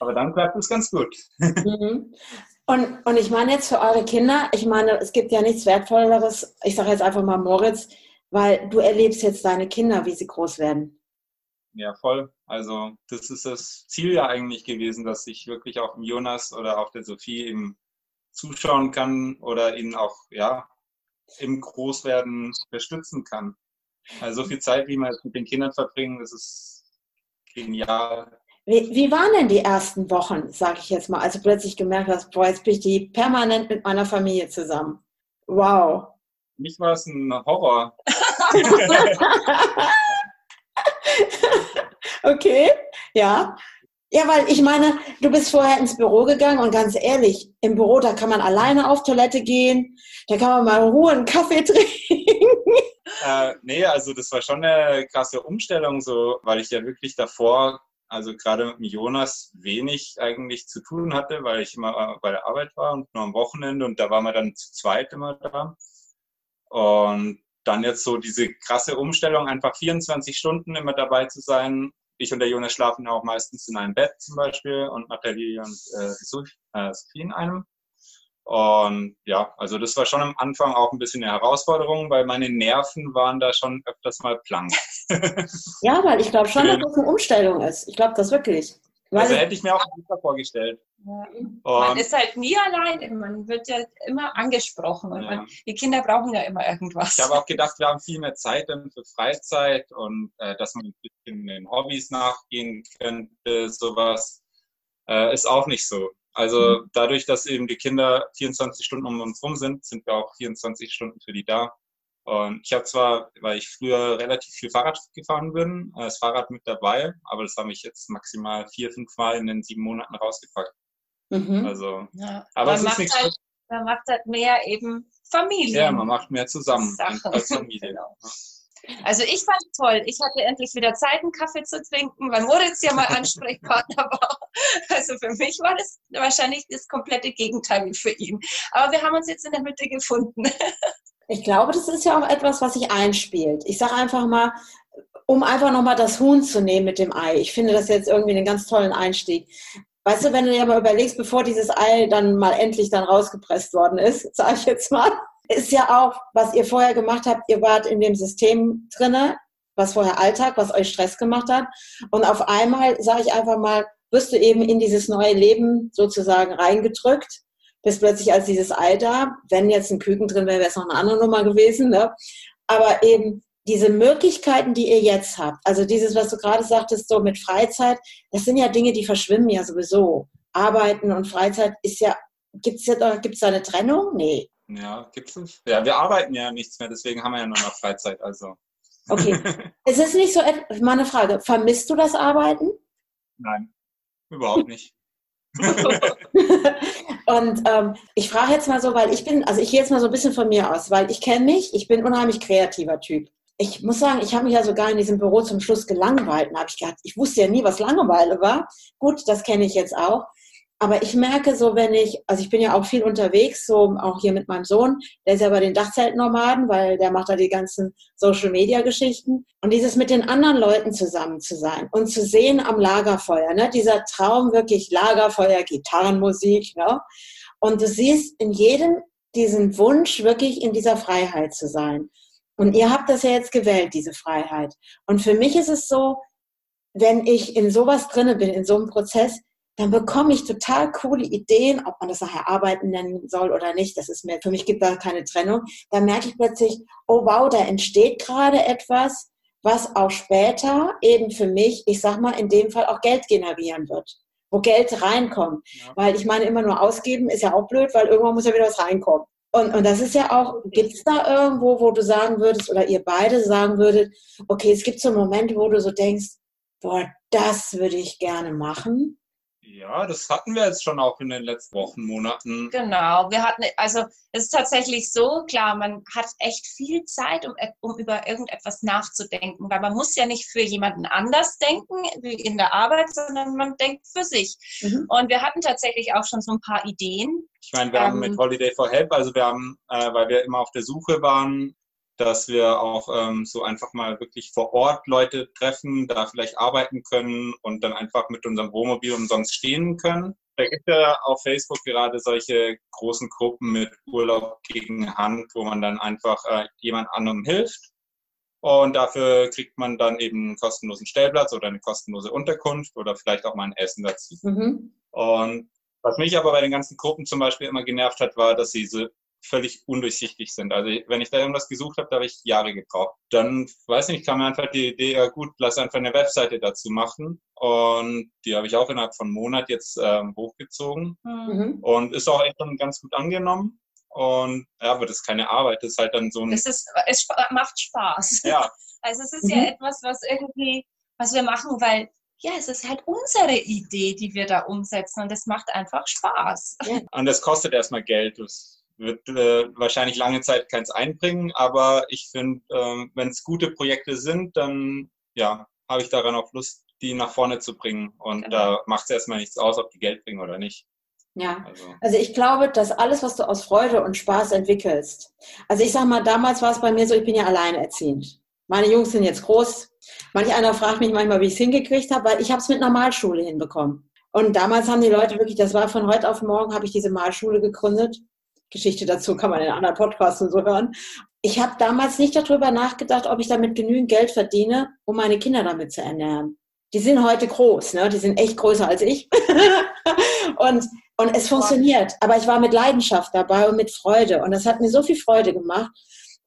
Aber dann klappt es ganz gut. Mhm. Und, und ich meine jetzt für eure Kinder, ich meine, es gibt ja nichts Wertvolleres, ich sage jetzt einfach mal Moritz, weil du erlebst jetzt deine Kinder, wie sie groß werden. Ja, voll. Also das ist das Ziel ja eigentlich gewesen, dass ich wirklich auch Jonas oder auch der Sophie eben zuschauen kann oder ihnen auch ja im Großwerden unterstützen kann. Also so viel Zeit, wie man mit den Kindern verbringen, das ist genial. Wie, wie waren denn die ersten Wochen, sage ich jetzt mal, als du plötzlich gemerkt hast, boah, jetzt bin ich die permanent mit meiner Familie zusammen? Wow. Mich war es ein Horror. okay, ja. Ja, weil ich meine, du bist vorher ins Büro gegangen und ganz ehrlich, im Büro, da kann man alleine auf Toilette gehen, da kann man mal in Ruhe einen Kaffee trinken. Äh, nee, also das war schon eine krasse Umstellung, so, weil ich ja wirklich davor, also gerade mit Jonas, wenig eigentlich zu tun hatte, weil ich immer bei der Arbeit war und nur am Wochenende und da waren wir dann zu zweit immer da. Und dann jetzt so diese krasse Umstellung, einfach 24 Stunden immer dabei zu sein. Ich und der Jonas schlafen auch meistens in einem Bett zum Beispiel und Nathalie und äh, Sophie äh, in einem. Und ja, also das war schon am Anfang auch ein bisschen eine Herausforderung, weil meine Nerven waren da schon öfters mal blank. ja, weil ich glaube schon, dass das eine Umstellung ist. Ich glaube das wirklich. Weil also hätte ich mir auch besser vorgestellt. Ja. Man ist halt nie allein, man wird ja immer angesprochen und ja. man, die Kinder brauchen ja immer irgendwas. Ich habe auch gedacht, wir haben viel mehr Zeit dann für Freizeit und äh, dass man ein bisschen den Hobbys nachgehen könnte, sowas. Äh, ist auch nicht so. Also mhm. dadurch, dass eben die Kinder 24 Stunden um uns rum sind, sind wir auch 24 Stunden für die da. Und ich habe zwar, weil ich früher relativ viel Fahrrad gefahren bin, äh, das Fahrrad mit dabei, aber das habe ich jetzt maximal vier, fünf Mal in den sieben Monaten rausgepackt. Mhm. Also, ja. aber man es ist nichts. Halt, man macht halt mehr eben Familie. Ja, man macht mehr zusammen als Familie. genau. Also ich fand es toll. Ich hatte endlich wieder Zeit, einen Kaffee zu trinken, weil Moritz ja mal Ansprechpartner war. Also für mich war das wahrscheinlich das komplette Gegenteil wie für ihn. Aber wir haben uns jetzt in der Mitte gefunden. Ich glaube, das ist ja auch etwas, was sich einspielt. Ich sage einfach mal, um einfach nochmal das Huhn zu nehmen mit dem Ei. Ich finde das jetzt irgendwie einen ganz tollen Einstieg. Weißt du, wenn du dir mal überlegst, bevor dieses Ei dann mal endlich dann rausgepresst worden ist, sage ich jetzt mal, ist ja auch, was ihr vorher gemacht habt, ihr wart in dem System drinne, was vorher Alltag, was euch Stress gemacht hat. Und auf einmal, sage ich einfach mal, wirst du eben in dieses neue Leben sozusagen reingedrückt bis plötzlich als dieses Ei da. Wenn jetzt ein Küken drin wäre, wäre es noch eine andere Nummer gewesen. Ne? Aber eben diese Möglichkeiten, die ihr jetzt habt, also dieses, was du gerade sagtest, so mit Freizeit, das sind ja Dinge, die verschwimmen ja sowieso. Arbeiten und Freizeit ist ja, gibt es da, gibt's da eine Trennung? Nee. Ja, gibt es. Ja, wir arbeiten ja nichts mehr, deswegen haben wir ja nur noch Freizeit. Also. Okay. es ist nicht so, meine Frage, vermisst du das Arbeiten? Nein, überhaupt nicht. und ähm, ich frage jetzt mal so, weil ich bin, also ich gehe jetzt mal so ein bisschen von mir aus, weil ich kenne mich, ich bin ein unheimlich kreativer Typ. Ich muss sagen, ich habe mich ja sogar in diesem Büro zum Schluss gelangweilt. Da habe ich gedacht, ich wusste ja nie, was Langeweile war. Gut, das kenne ich jetzt auch. Aber ich merke so, wenn ich, also ich bin ja auch viel unterwegs, so auch hier mit meinem Sohn, der ist ja bei den Dachzeltnomaden, weil der macht da die ganzen Social Media Geschichten. Und dieses mit den anderen Leuten zusammen zu sein und zu sehen am Lagerfeuer, ne, dieser Traum wirklich Lagerfeuer, Gitarrenmusik, ne? Und du siehst in jedem diesen Wunsch, wirklich in dieser Freiheit zu sein. Und ihr habt das ja jetzt gewählt, diese Freiheit. Und für mich ist es so, wenn ich in sowas drinne bin, in so einem Prozess, dann bekomme ich total coole Ideen, ob man das nachher Arbeiten nennen soll oder nicht. Das ist mir, für mich gibt da keine Trennung. Dann merke ich plötzlich, oh wow, da entsteht gerade etwas, was auch später eben für mich, ich sag mal, in dem Fall auch Geld generieren wird. Wo Geld reinkommt. Ja. Weil ich meine, immer nur ausgeben ist ja auch blöd, weil irgendwann muss ja wieder was reinkommen. Und, und das ist ja auch, gibt es da irgendwo, wo du sagen würdest, oder ihr beide sagen würdet, okay, es gibt so Momente, wo du so denkst, boah, das würde ich gerne machen. Ja, das hatten wir jetzt schon auch in den letzten Wochen, Monaten. Genau, wir hatten, also es ist tatsächlich so, klar, man hat echt viel Zeit, um, um über irgendetwas nachzudenken, weil man muss ja nicht für jemanden anders denken, wie in der Arbeit, sondern man denkt für sich. Mhm. Und wir hatten tatsächlich auch schon so ein paar Ideen. Ich meine, wir ähm, haben mit Holiday for Help, also wir haben, äh, weil wir immer auf der Suche waren, dass wir auch ähm, so einfach mal wirklich vor Ort Leute treffen, da vielleicht arbeiten können und dann einfach mit unserem Wohnmobil umsonst stehen können. Da gibt ja auf Facebook gerade solche großen Gruppen mit Urlaub gegen Hand, wo man dann einfach äh, jemand anderem hilft. Und dafür kriegt man dann eben einen kostenlosen Stellplatz oder eine kostenlose Unterkunft oder vielleicht auch mal ein Essen dazu. Mhm. Und was mich aber bei den ganzen Gruppen zum Beispiel immer genervt hat, war, dass sie so völlig undurchsichtig sind. Also wenn ich da irgendwas gesucht habe, da habe ich Jahre gebraucht. Dann, weiß nicht, kam mir einfach die Idee, ja gut, lass einfach eine Webseite dazu machen. Und die habe ich auch innerhalb von einem Monat jetzt ähm, hochgezogen. Mhm. Und ist auch echt schon ganz gut angenommen. Und ja, aber das ist keine Arbeit, das ist halt dann so ein. Es, ist, es macht Spaß. Ja. Also es ist mhm. ja etwas, was irgendwie, was wir machen, weil ja, es ist halt unsere Idee, die wir da umsetzen und es macht einfach Spaß. Ja. Und das kostet erstmal Geld. Das wird äh, wahrscheinlich lange Zeit keins einbringen, aber ich finde, äh, wenn es gute Projekte sind, dann ja, habe ich daran auch Lust, die nach vorne zu bringen. Und genau. da macht es erstmal nichts aus, ob die Geld bringen oder nicht. Ja, also. also ich glaube, dass alles, was du aus Freude und Spaß entwickelst, also ich sage mal, damals war es bei mir so, ich bin ja alleinerziehend. Meine Jungs sind jetzt groß. Manch einer fragt mich manchmal, wie ich es hingekriegt habe, weil ich habe es mit einer Malschule hinbekommen. Und damals haben die Leute wirklich, das war von heute auf morgen, habe ich diese Malschule gegründet. Geschichte dazu kann man in anderen Podcasts und so hören. Ich habe damals nicht darüber nachgedacht, ob ich damit genügend Geld verdiene, um meine Kinder damit zu ernähren. Die sind heute groß, ne? die sind echt größer als ich. und, und es funktioniert. Aber ich war mit Leidenschaft dabei und mit Freude. Und das hat mir so viel Freude gemacht.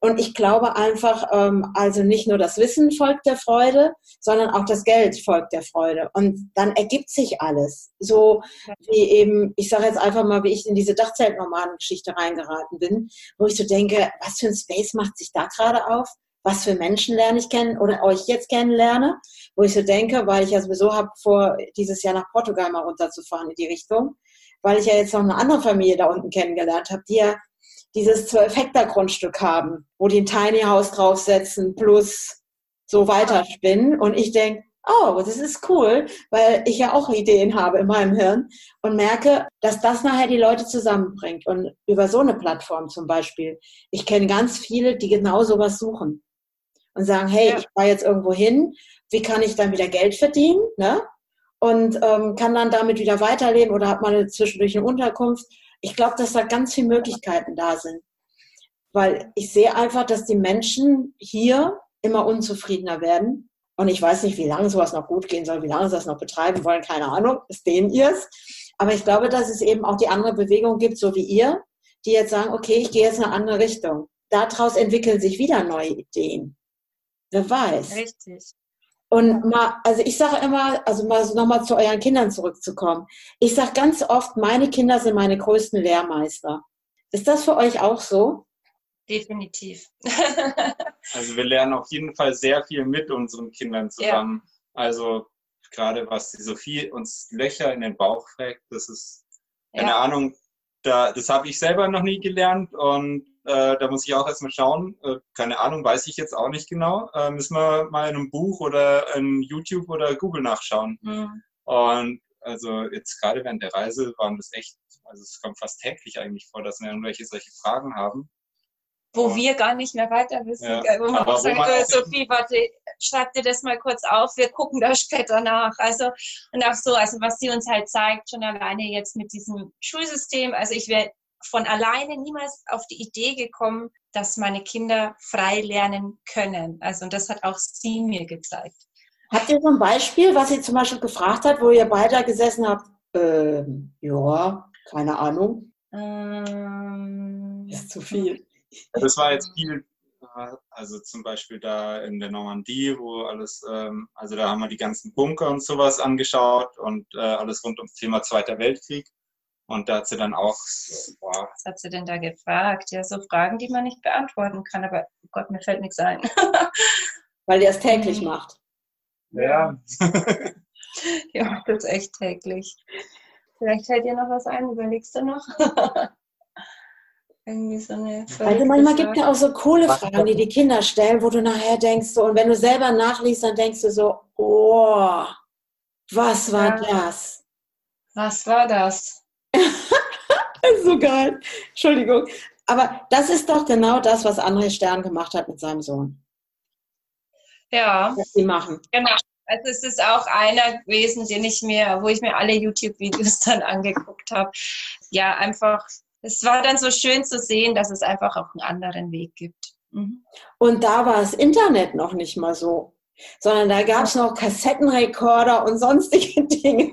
Und ich glaube einfach, ähm, also nicht nur das Wissen folgt der Freude, sondern auch das Geld folgt der Freude. Und dann ergibt sich alles. So wie eben, ich sage jetzt einfach mal, wie ich in diese Dachzeltnomaden-Geschichte reingeraten bin, wo ich so denke, was für ein Space macht sich da gerade auf? Was für Menschen lerne ich kennen oder euch jetzt kennenlerne? Wo ich so denke, weil ich ja sowieso habe vor, dieses Jahr nach Portugal mal runterzufahren in die Richtung, weil ich ja jetzt noch eine andere Familie da unten kennengelernt habe, die ja dieses 12 Hektar Grundstück haben, wo die ein Tiny House draufsetzen plus so weiterspinnen. Und ich denke, oh, das ist cool, weil ich ja auch Ideen habe in meinem Hirn und merke, dass das nachher die Leute zusammenbringt. Und über so eine Plattform zum Beispiel. Ich kenne ganz viele, die genau sowas suchen und sagen, hey, ja. ich fahre jetzt irgendwo hin, wie kann ich dann wieder Geld verdienen? Ne? Und ähm, kann dann damit wieder weiterleben oder hat mal zwischendurch eine Unterkunft ich glaube, dass da ganz viele Möglichkeiten da sind. Weil ich sehe einfach, dass die Menschen hier immer unzufriedener werden. Und ich weiß nicht, wie lange sowas noch gut gehen soll, wie lange sie das noch betreiben wollen, keine Ahnung, ist denen ihrs. Aber ich glaube, dass es eben auch die andere Bewegung gibt, so wie ihr, die jetzt sagen, okay, ich gehe jetzt in eine andere Richtung. Daraus entwickeln sich wieder neue Ideen. Wer weiß. Richtig. Und mal, also ich sage immer, also mal so nochmal zu euren Kindern zurückzukommen. Ich sage ganz oft, meine Kinder sind meine größten Lehrmeister. Ist das für euch auch so? Definitiv. also wir lernen auf jeden Fall sehr viel mit unseren Kindern zusammen. Ja. Also gerade was die Sophie uns Löcher in den Bauch fragt, das ist keine ja. Ahnung, da, das habe ich selber noch nie gelernt und äh, da muss ich auch erstmal schauen. Äh, keine Ahnung, weiß ich jetzt auch nicht genau. Äh, müssen wir mal in einem Buch oder in YouTube oder Google nachschauen. Mhm. Und also jetzt gerade während der Reise waren das echt, also es kommt fast täglich eigentlich vor, dass wir irgendwelche solche Fragen haben. Wo und, wir gar nicht mehr weiter wissen. Ja, wo man auch sagt, man Sophie, warte, schreib dir das mal kurz auf, wir gucken da später nach. Also, und auch so, also was sie uns halt zeigt, schon alleine jetzt mit diesem Schulsystem, also ich werde von alleine niemals auf die Idee gekommen, dass meine Kinder frei lernen können. Also und das hat auch sie mir gezeigt. Habt ihr so ein Beispiel, was sie zum Beispiel gefragt hat, wo ihr beide gesessen habt? Ähm, ja, keine Ahnung. Ähm, ist zu viel. Das war jetzt viel, also zum Beispiel da in der Normandie, wo alles, ähm, also da haben wir die ganzen Bunker und sowas angeschaut und äh, alles rund ums Thema Zweiter Weltkrieg. Und da hat sie dann auch, boah. Was hat sie denn da gefragt? Ja, so Fragen, die man nicht beantworten kann, aber oh Gott, mir fällt nichts ein. Weil ihr es täglich macht. Ja. ihr macht es echt täglich. Vielleicht fällt dir noch was ein, überlegst du noch? Irgendwie so eine also manchmal gibt es ja auch so coole Fragen, die die Kinder stellen, wo du nachher denkst so, und wenn du selber nachliest, dann denkst du so, oh, was war ja. das? Was war das? so geil. Entschuldigung. Aber das ist doch genau das, was André Stern gemacht hat mit seinem Sohn. Ja. Was sie machen. Genau. Also es ist auch einer gewesen, den ich mir, wo ich mir alle YouTube-Videos dann angeguckt habe. Ja, einfach, es war dann so schön zu sehen, dass es einfach auch einen anderen Weg gibt. Mhm. Und da war das Internet noch nicht mal so sondern da gab es noch Kassettenrekorder und sonstige Dinge.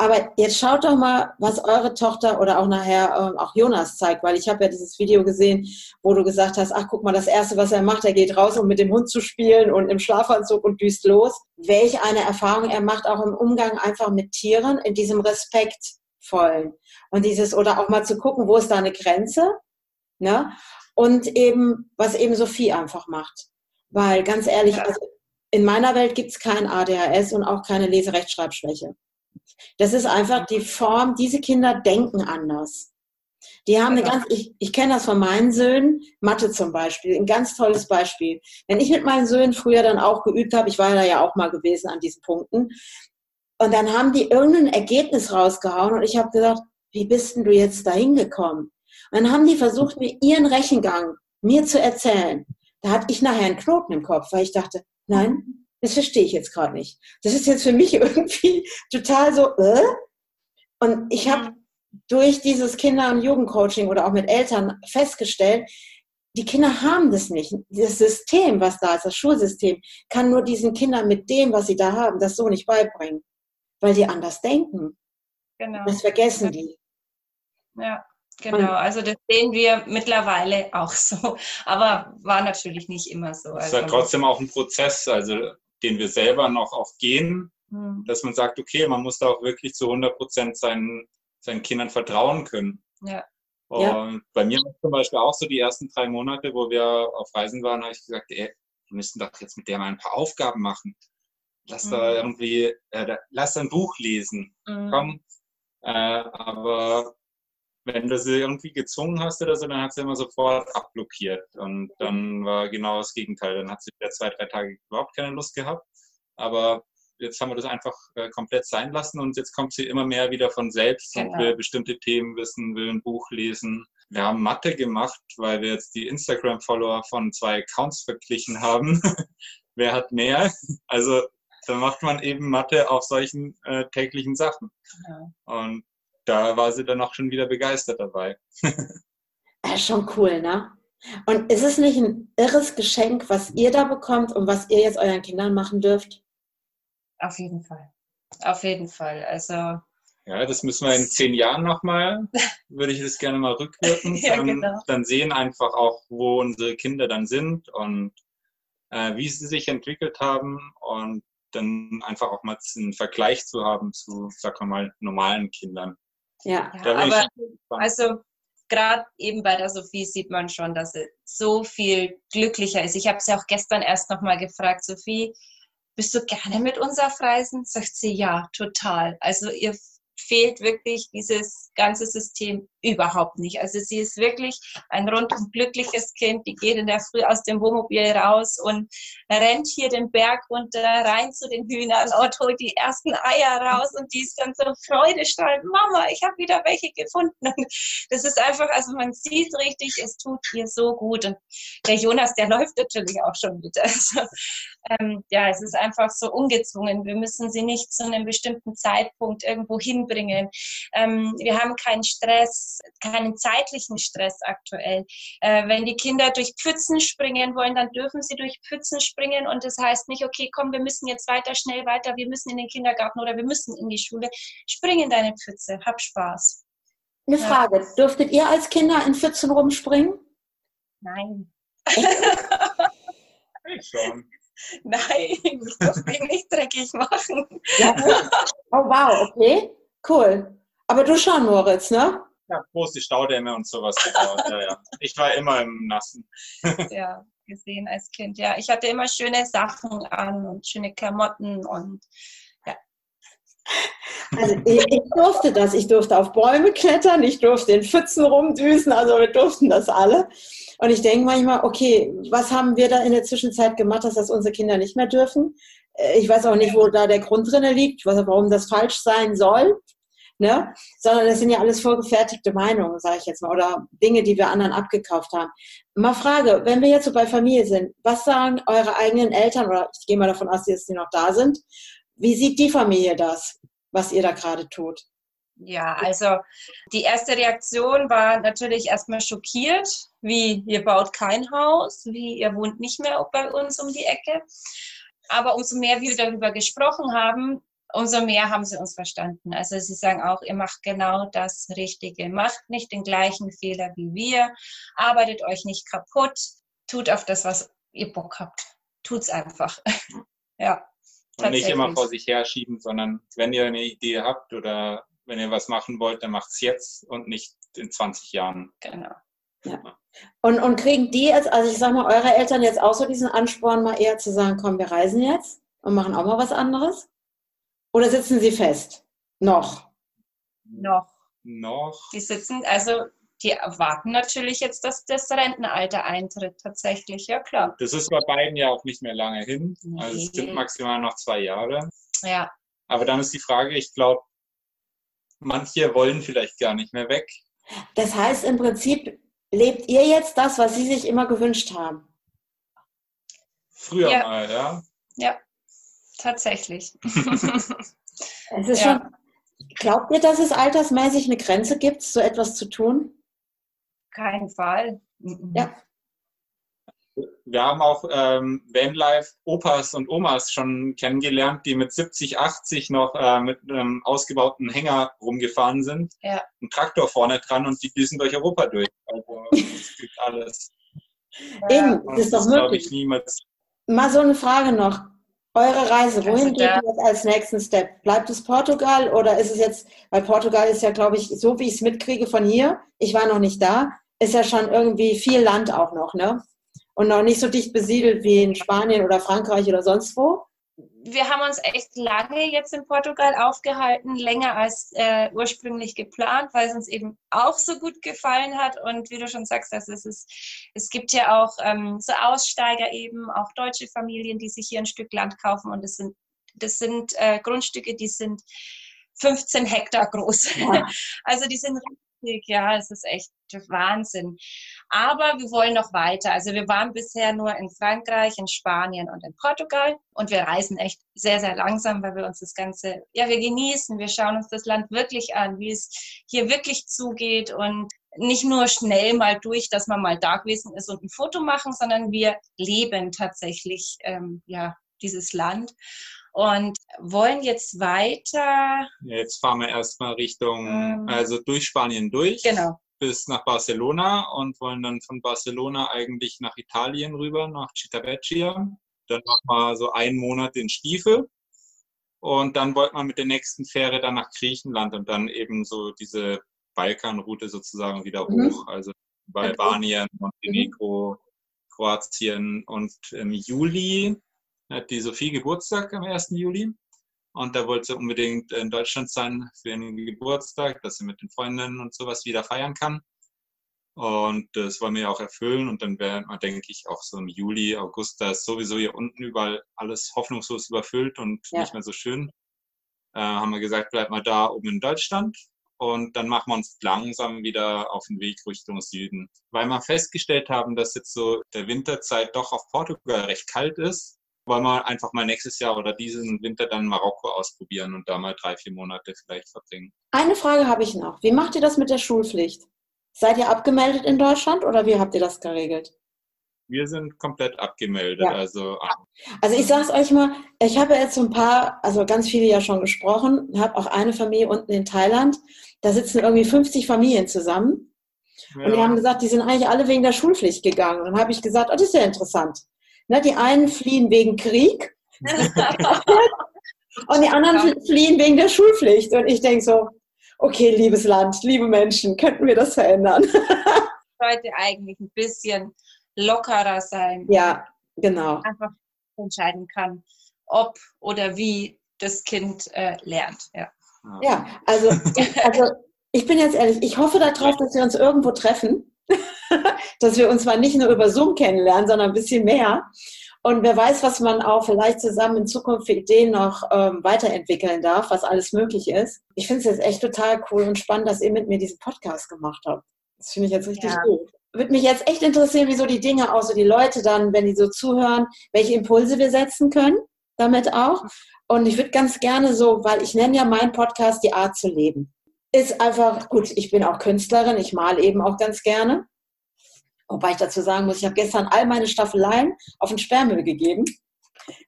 Aber jetzt schaut doch mal, was eure Tochter oder auch nachher ähm, auch Jonas zeigt, weil ich habe ja dieses Video gesehen, wo du gesagt hast, ach guck mal, das Erste, was er macht, er geht raus, um mit dem Hund zu spielen und im Schlafanzug und düst los. Welch eine Erfahrung er macht, auch im Umgang einfach mit Tieren, in diesem respektvollen. Und dieses, oder auch mal zu gucken, wo ist da eine Grenze, ne? Und eben, was eben Sophie einfach macht. Weil ganz ehrlich, also in meiner Welt gibt es kein ADHS und auch keine Leserechtschreibschwäche. Das ist einfach die Form, diese Kinder denken anders. Die haben eine ganz, ich, ich kenne das von meinen Söhnen, Mathe zum Beispiel, ein ganz tolles Beispiel. Wenn ich mit meinen Söhnen früher dann auch geübt habe, ich war da ja auch mal gewesen an diesen Punkten, und dann haben die irgendein Ergebnis rausgehauen und ich habe gesagt, wie bist denn du jetzt da hingekommen? Und dann haben die versucht, mir ihren Rechengang mir zu erzählen. Da hatte ich nachher einen Knoten im Kopf, weil ich dachte, nein, das verstehe ich jetzt gerade nicht. Das ist jetzt für mich irgendwie total so, äh? Und ich habe durch dieses Kinder- und Jugendcoaching oder auch mit Eltern festgestellt, die Kinder haben das nicht. Das System, was da ist, das Schulsystem, kann nur diesen Kindern mit dem, was sie da haben, das so nicht beibringen, weil die anders denken. Genau. Das vergessen die. Ja. Genau, also das sehen wir mittlerweile auch so, aber war natürlich nicht immer so. Es ist ja also trotzdem auch ein Prozess, also den wir selber noch auch gehen, hm. dass man sagt, okay, man muss da auch wirklich zu 100 Prozent seinen, seinen Kindern vertrauen können. Ja. Und ja. bei mir war zum Beispiel auch so die ersten drei Monate, wo wir auf Reisen waren, habe ich gesagt, ey, wir müssen doch jetzt mit der mal ein paar Aufgaben machen. Lass mhm. da irgendwie, äh, lass ein Buch lesen. Mhm. Komm. Äh, aber wenn du sie irgendwie gezwungen hast oder so, dann hat sie immer sofort abblockiert. Und dann war genau das Gegenteil. Dann hat sie wieder zwei, drei Tage überhaupt keine Lust gehabt. Aber jetzt haben wir das einfach äh, komplett sein lassen und jetzt kommt sie immer mehr wieder von selbst genau. und will bestimmte Themen wissen, will ein Buch lesen. Wir haben Mathe gemacht, weil wir jetzt die Instagram-Follower von zwei Accounts verglichen haben. Wer hat mehr? Also da macht man eben Mathe auf solchen äh, täglichen Sachen. Ja. Und da war sie dann auch schon wieder begeistert dabei. schon cool, ne? Und ist es nicht ein irres Geschenk, was ihr da bekommt und was ihr jetzt euren Kindern machen dürft? Auf jeden Fall. Auf jeden Fall. Also. Ja, das müssen wir in zehn Jahren nochmal, würde ich das gerne mal rückwirken. ja, dann, genau. dann sehen einfach auch, wo unsere Kinder dann sind und äh, wie sie sich entwickelt haben und dann einfach auch mal einen Vergleich zu haben zu, sag mal, normalen Kindern. Ja, ja aber also gerade eben bei der Sophie sieht man schon, dass sie so viel glücklicher ist. Ich habe sie auch gestern erst nochmal gefragt, Sophie, bist du gerne mit uns auf Reisen? Sagt sie, ja, total. Also ihr fehlt wirklich dieses ganze System überhaupt nicht. Also sie ist wirklich ein rundum glückliches Kind, die geht in der Früh aus dem Wohnmobil raus und rennt hier den Berg runter, rein zu den Hühnern und holt die ersten Eier raus und die ist dann so freudestrahlend, Mama, ich habe wieder welche gefunden. Und das ist einfach, also man sieht richtig, es tut ihr so gut. Und der Jonas, der läuft natürlich auch schon mit. Also ähm, ja, es ist einfach so ungezwungen. Wir müssen sie nicht zu einem bestimmten Zeitpunkt irgendwo hinbringen. Ähm, wir haben keinen Stress, keinen zeitlichen Stress aktuell. Äh, wenn die Kinder durch Pfützen springen wollen, dann dürfen sie durch Pfützen springen und das heißt nicht, okay, komm, wir müssen jetzt weiter, schnell weiter, wir müssen in den Kindergarten oder wir müssen in die Schule. Spring in deine Pfütze, hab Spaß. Eine Frage, ja. dürftet ihr als Kinder in Pfützen rumspringen? Nein. ich schon. Nein, ich darf mich nicht dreckig machen. Ja. Oh wow, okay, cool. Aber du schon, Moritz, ne? Ja, große Staudämme und sowas gebaut. ja, ja. Ich war immer im Nassen. ja, gesehen als Kind. Ja, ich hatte immer schöne Sachen an und schöne Klamotten und ja. Also ich, ich, durfte das. Ich durfte auf Bäume klettern, ich durfte in Pfützen rumdüsen, also wir durften das alle. Und ich denke manchmal, okay, was haben wir da in der Zwischenzeit gemacht, dass das unsere Kinder nicht mehr dürfen? Äh, ich weiß auch nicht, wo da der Grund drin liegt, warum das falsch sein soll. Ne? sondern das sind ja alles vorgefertigte Meinungen, sage ich jetzt mal, oder Dinge, die wir anderen abgekauft haben. Mal Frage, wenn wir jetzt so bei Familie sind, was sagen eure eigenen Eltern, oder ich gehe mal davon aus, dass die noch da sind, wie sieht die Familie das, was ihr da gerade tut? Ja, also die erste Reaktion war natürlich erstmal schockiert, wie ihr baut kein Haus, wie ihr wohnt nicht mehr bei uns um die Ecke. Aber umso mehr wir darüber gesprochen haben, umso mehr haben sie uns verstanden. Also sie sagen auch, ihr macht genau das Richtige. Macht nicht den gleichen Fehler wie wir. Arbeitet euch nicht kaputt. Tut auf das, was ihr Bock habt. Tut's einfach. ja. Und nicht immer vor sich herschieben, sondern wenn ihr eine Idee habt oder wenn ihr was machen wollt, dann macht es jetzt und nicht in 20 Jahren. Genau. Ja. Und, und kriegen die jetzt, also ich sag mal, eure Eltern jetzt auch so diesen Ansporn, mal eher zu sagen, komm, wir reisen jetzt und machen auch mal was anderes? Oder sitzen sie fest? Noch? Noch. Noch. Die sitzen, also die erwarten natürlich jetzt, dass das Rentenalter eintritt, tatsächlich, ja klar. Das ist bei beiden ja auch nicht mehr lange hin. Nee. Also es sind maximal noch zwei Jahre. Ja. Aber dann ist die Frage, ich glaube, manche wollen vielleicht gar nicht mehr weg. Das heißt im Prinzip, lebt ihr jetzt das, was sie sich immer gewünscht haben? Früher ja. mal, ja. Ja, tatsächlich. es ist ja. schon, glaubt ihr, dass es altersmäßig eine Grenze gibt, so etwas zu tun? Kein Fall. Ja wir haben auch ähm, Vanlife-Opas und Omas schon kennengelernt, die mit 70, 80 noch äh, mit einem ausgebauten Hänger rumgefahren sind. Ja. Ein Traktor vorne dran und die düsen durch Europa durch. Also es gibt alles. Eben, das ist doch möglich. niemals Mal so eine Frage noch. Eure Reise, wohin geht ihr als nächsten Step? Bleibt es Portugal oder ist es jetzt, weil Portugal ist ja, glaube ich, so wie ich es mitkriege von hier, ich war noch nicht da, ist ja schon irgendwie viel Land auch noch, ne? und noch nicht so dicht besiedelt wie in Spanien oder Frankreich oder sonst wo? Wir haben uns echt lange jetzt in Portugal aufgehalten, länger als äh, ursprünglich geplant, weil es uns eben auch so gut gefallen hat. Und wie du schon sagst, also es, ist, es gibt ja auch ähm, so Aussteiger eben, auch deutsche Familien, die sich hier ein Stück Land kaufen. Und das sind, das sind äh, Grundstücke, die sind 15 Hektar groß. Ja. Also die sind ja, es ist echt Wahnsinn. Aber wir wollen noch weiter. Also wir waren bisher nur in Frankreich, in Spanien und in Portugal und wir reisen echt sehr, sehr langsam, weil wir uns das Ganze, ja, wir genießen, wir schauen uns das Land wirklich an, wie es hier wirklich zugeht und nicht nur schnell mal durch, dass man mal da gewesen ist und ein Foto machen, sondern wir leben tatsächlich, ähm, ja, dieses Land und wollen jetzt weiter. Jetzt fahren wir erstmal Richtung, ähm, also durch Spanien durch. Genau. Bis nach Barcelona und wollen dann von Barcelona eigentlich nach Italien rüber, nach Civitavecchia. Dann nochmal so einen Monat in Stiefel. Und dann wollte man mit der nächsten Fähre dann nach Griechenland und dann eben so diese Balkanroute sozusagen wieder mhm. hoch. Also bei Albanien, Montenegro, mhm. Kroatien und im Juli hat die Sophie Geburtstag am 1. Juli. Und da wollte sie unbedingt in Deutschland sein für ihren Geburtstag, dass sie mit den Freundinnen und sowas wieder feiern kann. Und das wollen wir ja auch erfüllen. Und dann werden wir, denke ich, auch so im Juli, August, da ist sowieso hier unten überall alles hoffnungslos überfüllt und ja. nicht mehr so schön. Äh, haben wir gesagt, bleib mal da oben in Deutschland. Und dann machen wir uns langsam wieder auf den Weg Richtung Süden. Weil wir festgestellt haben, dass jetzt so der Winterzeit doch auf Portugal recht kalt ist wollen wir einfach mal nächstes Jahr oder diesen Winter dann Marokko ausprobieren und da mal drei, vier Monate vielleicht verbringen. Eine Frage habe ich noch. Wie macht ihr das mit der Schulpflicht? Seid ihr abgemeldet in Deutschland oder wie habt ihr das geregelt? Wir sind komplett abgemeldet. Ja. Also, ah. also ich sage es euch mal, ich habe jetzt so ein paar, also ganz viele ja schon gesprochen, habe auch eine Familie unten in Thailand. Da sitzen irgendwie 50 Familien zusammen. Ja. Und die haben gesagt, die sind eigentlich alle wegen der Schulpflicht gegangen. Und dann habe ich gesagt, oh, das ist ja interessant. Ne, die einen fliehen wegen Krieg und die anderen fliehen wegen der Schulpflicht. Und ich denke so, okay, liebes Land, liebe Menschen, könnten wir das verändern? Heute eigentlich ein bisschen lockerer sein. Ja, genau. Einfach entscheiden kann, ob oder wie das Kind äh, lernt. Ja, ja also, also ich bin jetzt ehrlich, ich hoffe darauf, dass wir uns irgendwo treffen dass wir uns mal nicht nur über Zoom kennenlernen, sondern ein bisschen mehr. Und wer weiß, was man auch vielleicht zusammen in Zukunft für Ideen noch ähm, weiterentwickeln darf, was alles möglich ist. Ich finde es jetzt echt total cool und spannend, dass ihr mit mir diesen Podcast gemacht habt. Das finde ich jetzt richtig ja. gut. Würde mich jetzt echt interessieren, wie so die Dinge auch so die Leute dann, wenn die so zuhören, welche Impulse wir setzen können damit auch. Und ich würde ganz gerne so, weil ich nenne ja meinen Podcast die Art zu leben. Ist einfach, gut, ich bin auch Künstlerin, ich male eben auch ganz gerne. Wobei ich dazu sagen muss, ich habe gestern all meine Staffeleien auf den Sperrmüll gegeben.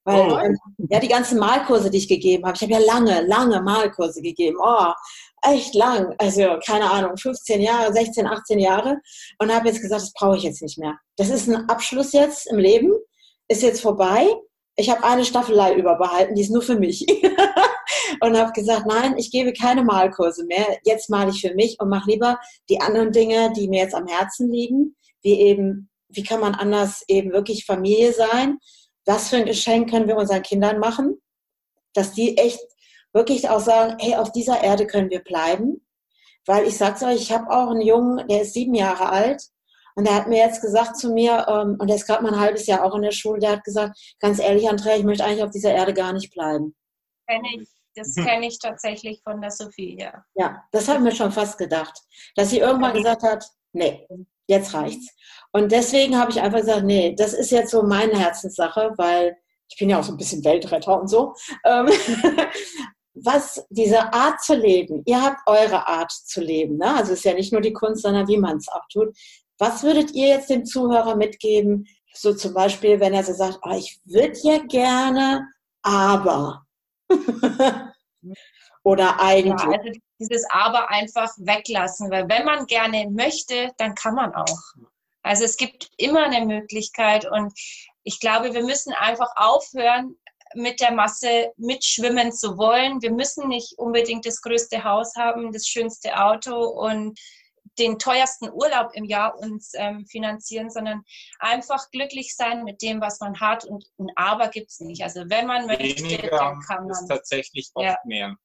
Weil, oh. ähm, ja, die ganzen Malkurse, die ich gegeben habe, ich habe ja lange, lange Malkurse gegeben. Oh, echt lang. Also, keine Ahnung, 15 Jahre, 16, 18 Jahre. Und habe jetzt gesagt, das brauche ich jetzt nicht mehr. Das ist ein Abschluss jetzt im Leben, ist jetzt vorbei. Ich habe eine Staffelei überbehalten, die ist nur für mich. und habe gesagt, nein, ich gebe keine Malkurse mehr. Jetzt male ich für mich und mache lieber die anderen Dinge, die mir jetzt am Herzen liegen wie eben, wie kann man anders eben wirklich Familie sein? Was für ein Geschenk können wir unseren Kindern machen? Dass die echt wirklich auch sagen, hey, auf dieser Erde können wir bleiben. Weil ich sag's euch, ich habe auch einen Jungen, der ist sieben Jahre alt und der hat mir jetzt gesagt zu mir, ähm, und der ist gerade mal ein halbes Jahr auch in der Schule, der hat gesagt, ganz ehrlich, Andrea, ich möchte eigentlich auf dieser Erde gar nicht bleiben. Kenn ich. Das kenne ich tatsächlich von der Sophie, ja. Ja, das habe ich mir schon fast gedacht. Dass sie irgendwann gesagt hat, nee, jetzt reicht's. Und deswegen habe ich einfach gesagt, nee, das ist jetzt so meine Herzenssache, weil ich bin ja auch so ein bisschen Weltretter und so. Ähm, was diese Art zu leben, ihr habt eure Art zu leben, ne? also es ist ja nicht nur die Kunst, sondern wie man es auch tut. Was würdet ihr jetzt dem Zuhörer mitgeben? So zum Beispiel, wenn er so sagt, oh, ich würde ja gerne, aber. Oder eigentlich. Ja, also dieses Aber einfach weglassen, weil wenn man gerne möchte, dann kann man auch. Also es gibt immer eine Möglichkeit und ich glaube, wir müssen einfach aufhören, mit der Masse mitschwimmen zu wollen. Wir müssen nicht unbedingt das größte Haus haben, das schönste Auto und den teuersten Urlaub im Jahr uns ähm, finanzieren, sondern einfach glücklich sein mit dem, was man hat und ein Aber gibt es nicht. Also wenn man möchte, Weniger dann kann man. Ist tatsächlich oft ja. mehr.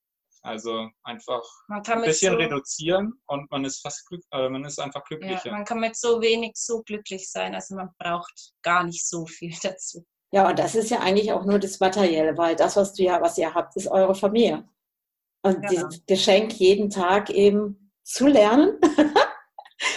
Also einfach ein bisschen so, reduzieren und man ist fast glück, äh, man ist einfach glücklicher. Ja, man kann mit so wenig so glücklich sein, also man braucht gar nicht so viel dazu. Ja, und das ist ja eigentlich auch nur das Materielle, weil das, was du ja, was ihr habt, ist eure Familie. Und genau. dieses Geschenk jeden Tag eben zu lernen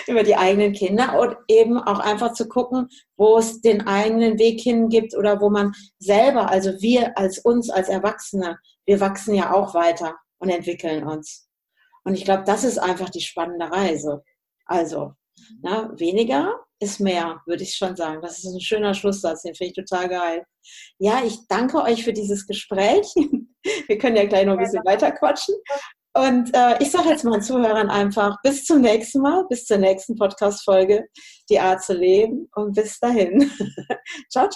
über die eigenen Kinder und eben auch einfach zu gucken, wo es den eigenen Weg hin gibt oder wo man selber, also wir als uns als Erwachsene, wir wachsen ja auch weiter und entwickeln uns. Und ich glaube, das ist einfach die spannende Reise. Also, na, weniger ist mehr, würde ich schon sagen. Das ist ein schöner Schlusssatz, den finde ich total geil. Ja, ich danke euch für dieses Gespräch. Wir können ja gleich noch ein bisschen weiter quatschen. Und äh, ich sage jetzt meinen Zuhörern einfach bis zum nächsten Mal, bis zur nächsten Podcast-Folge, die Art zu leben und bis dahin. ciao, ciao.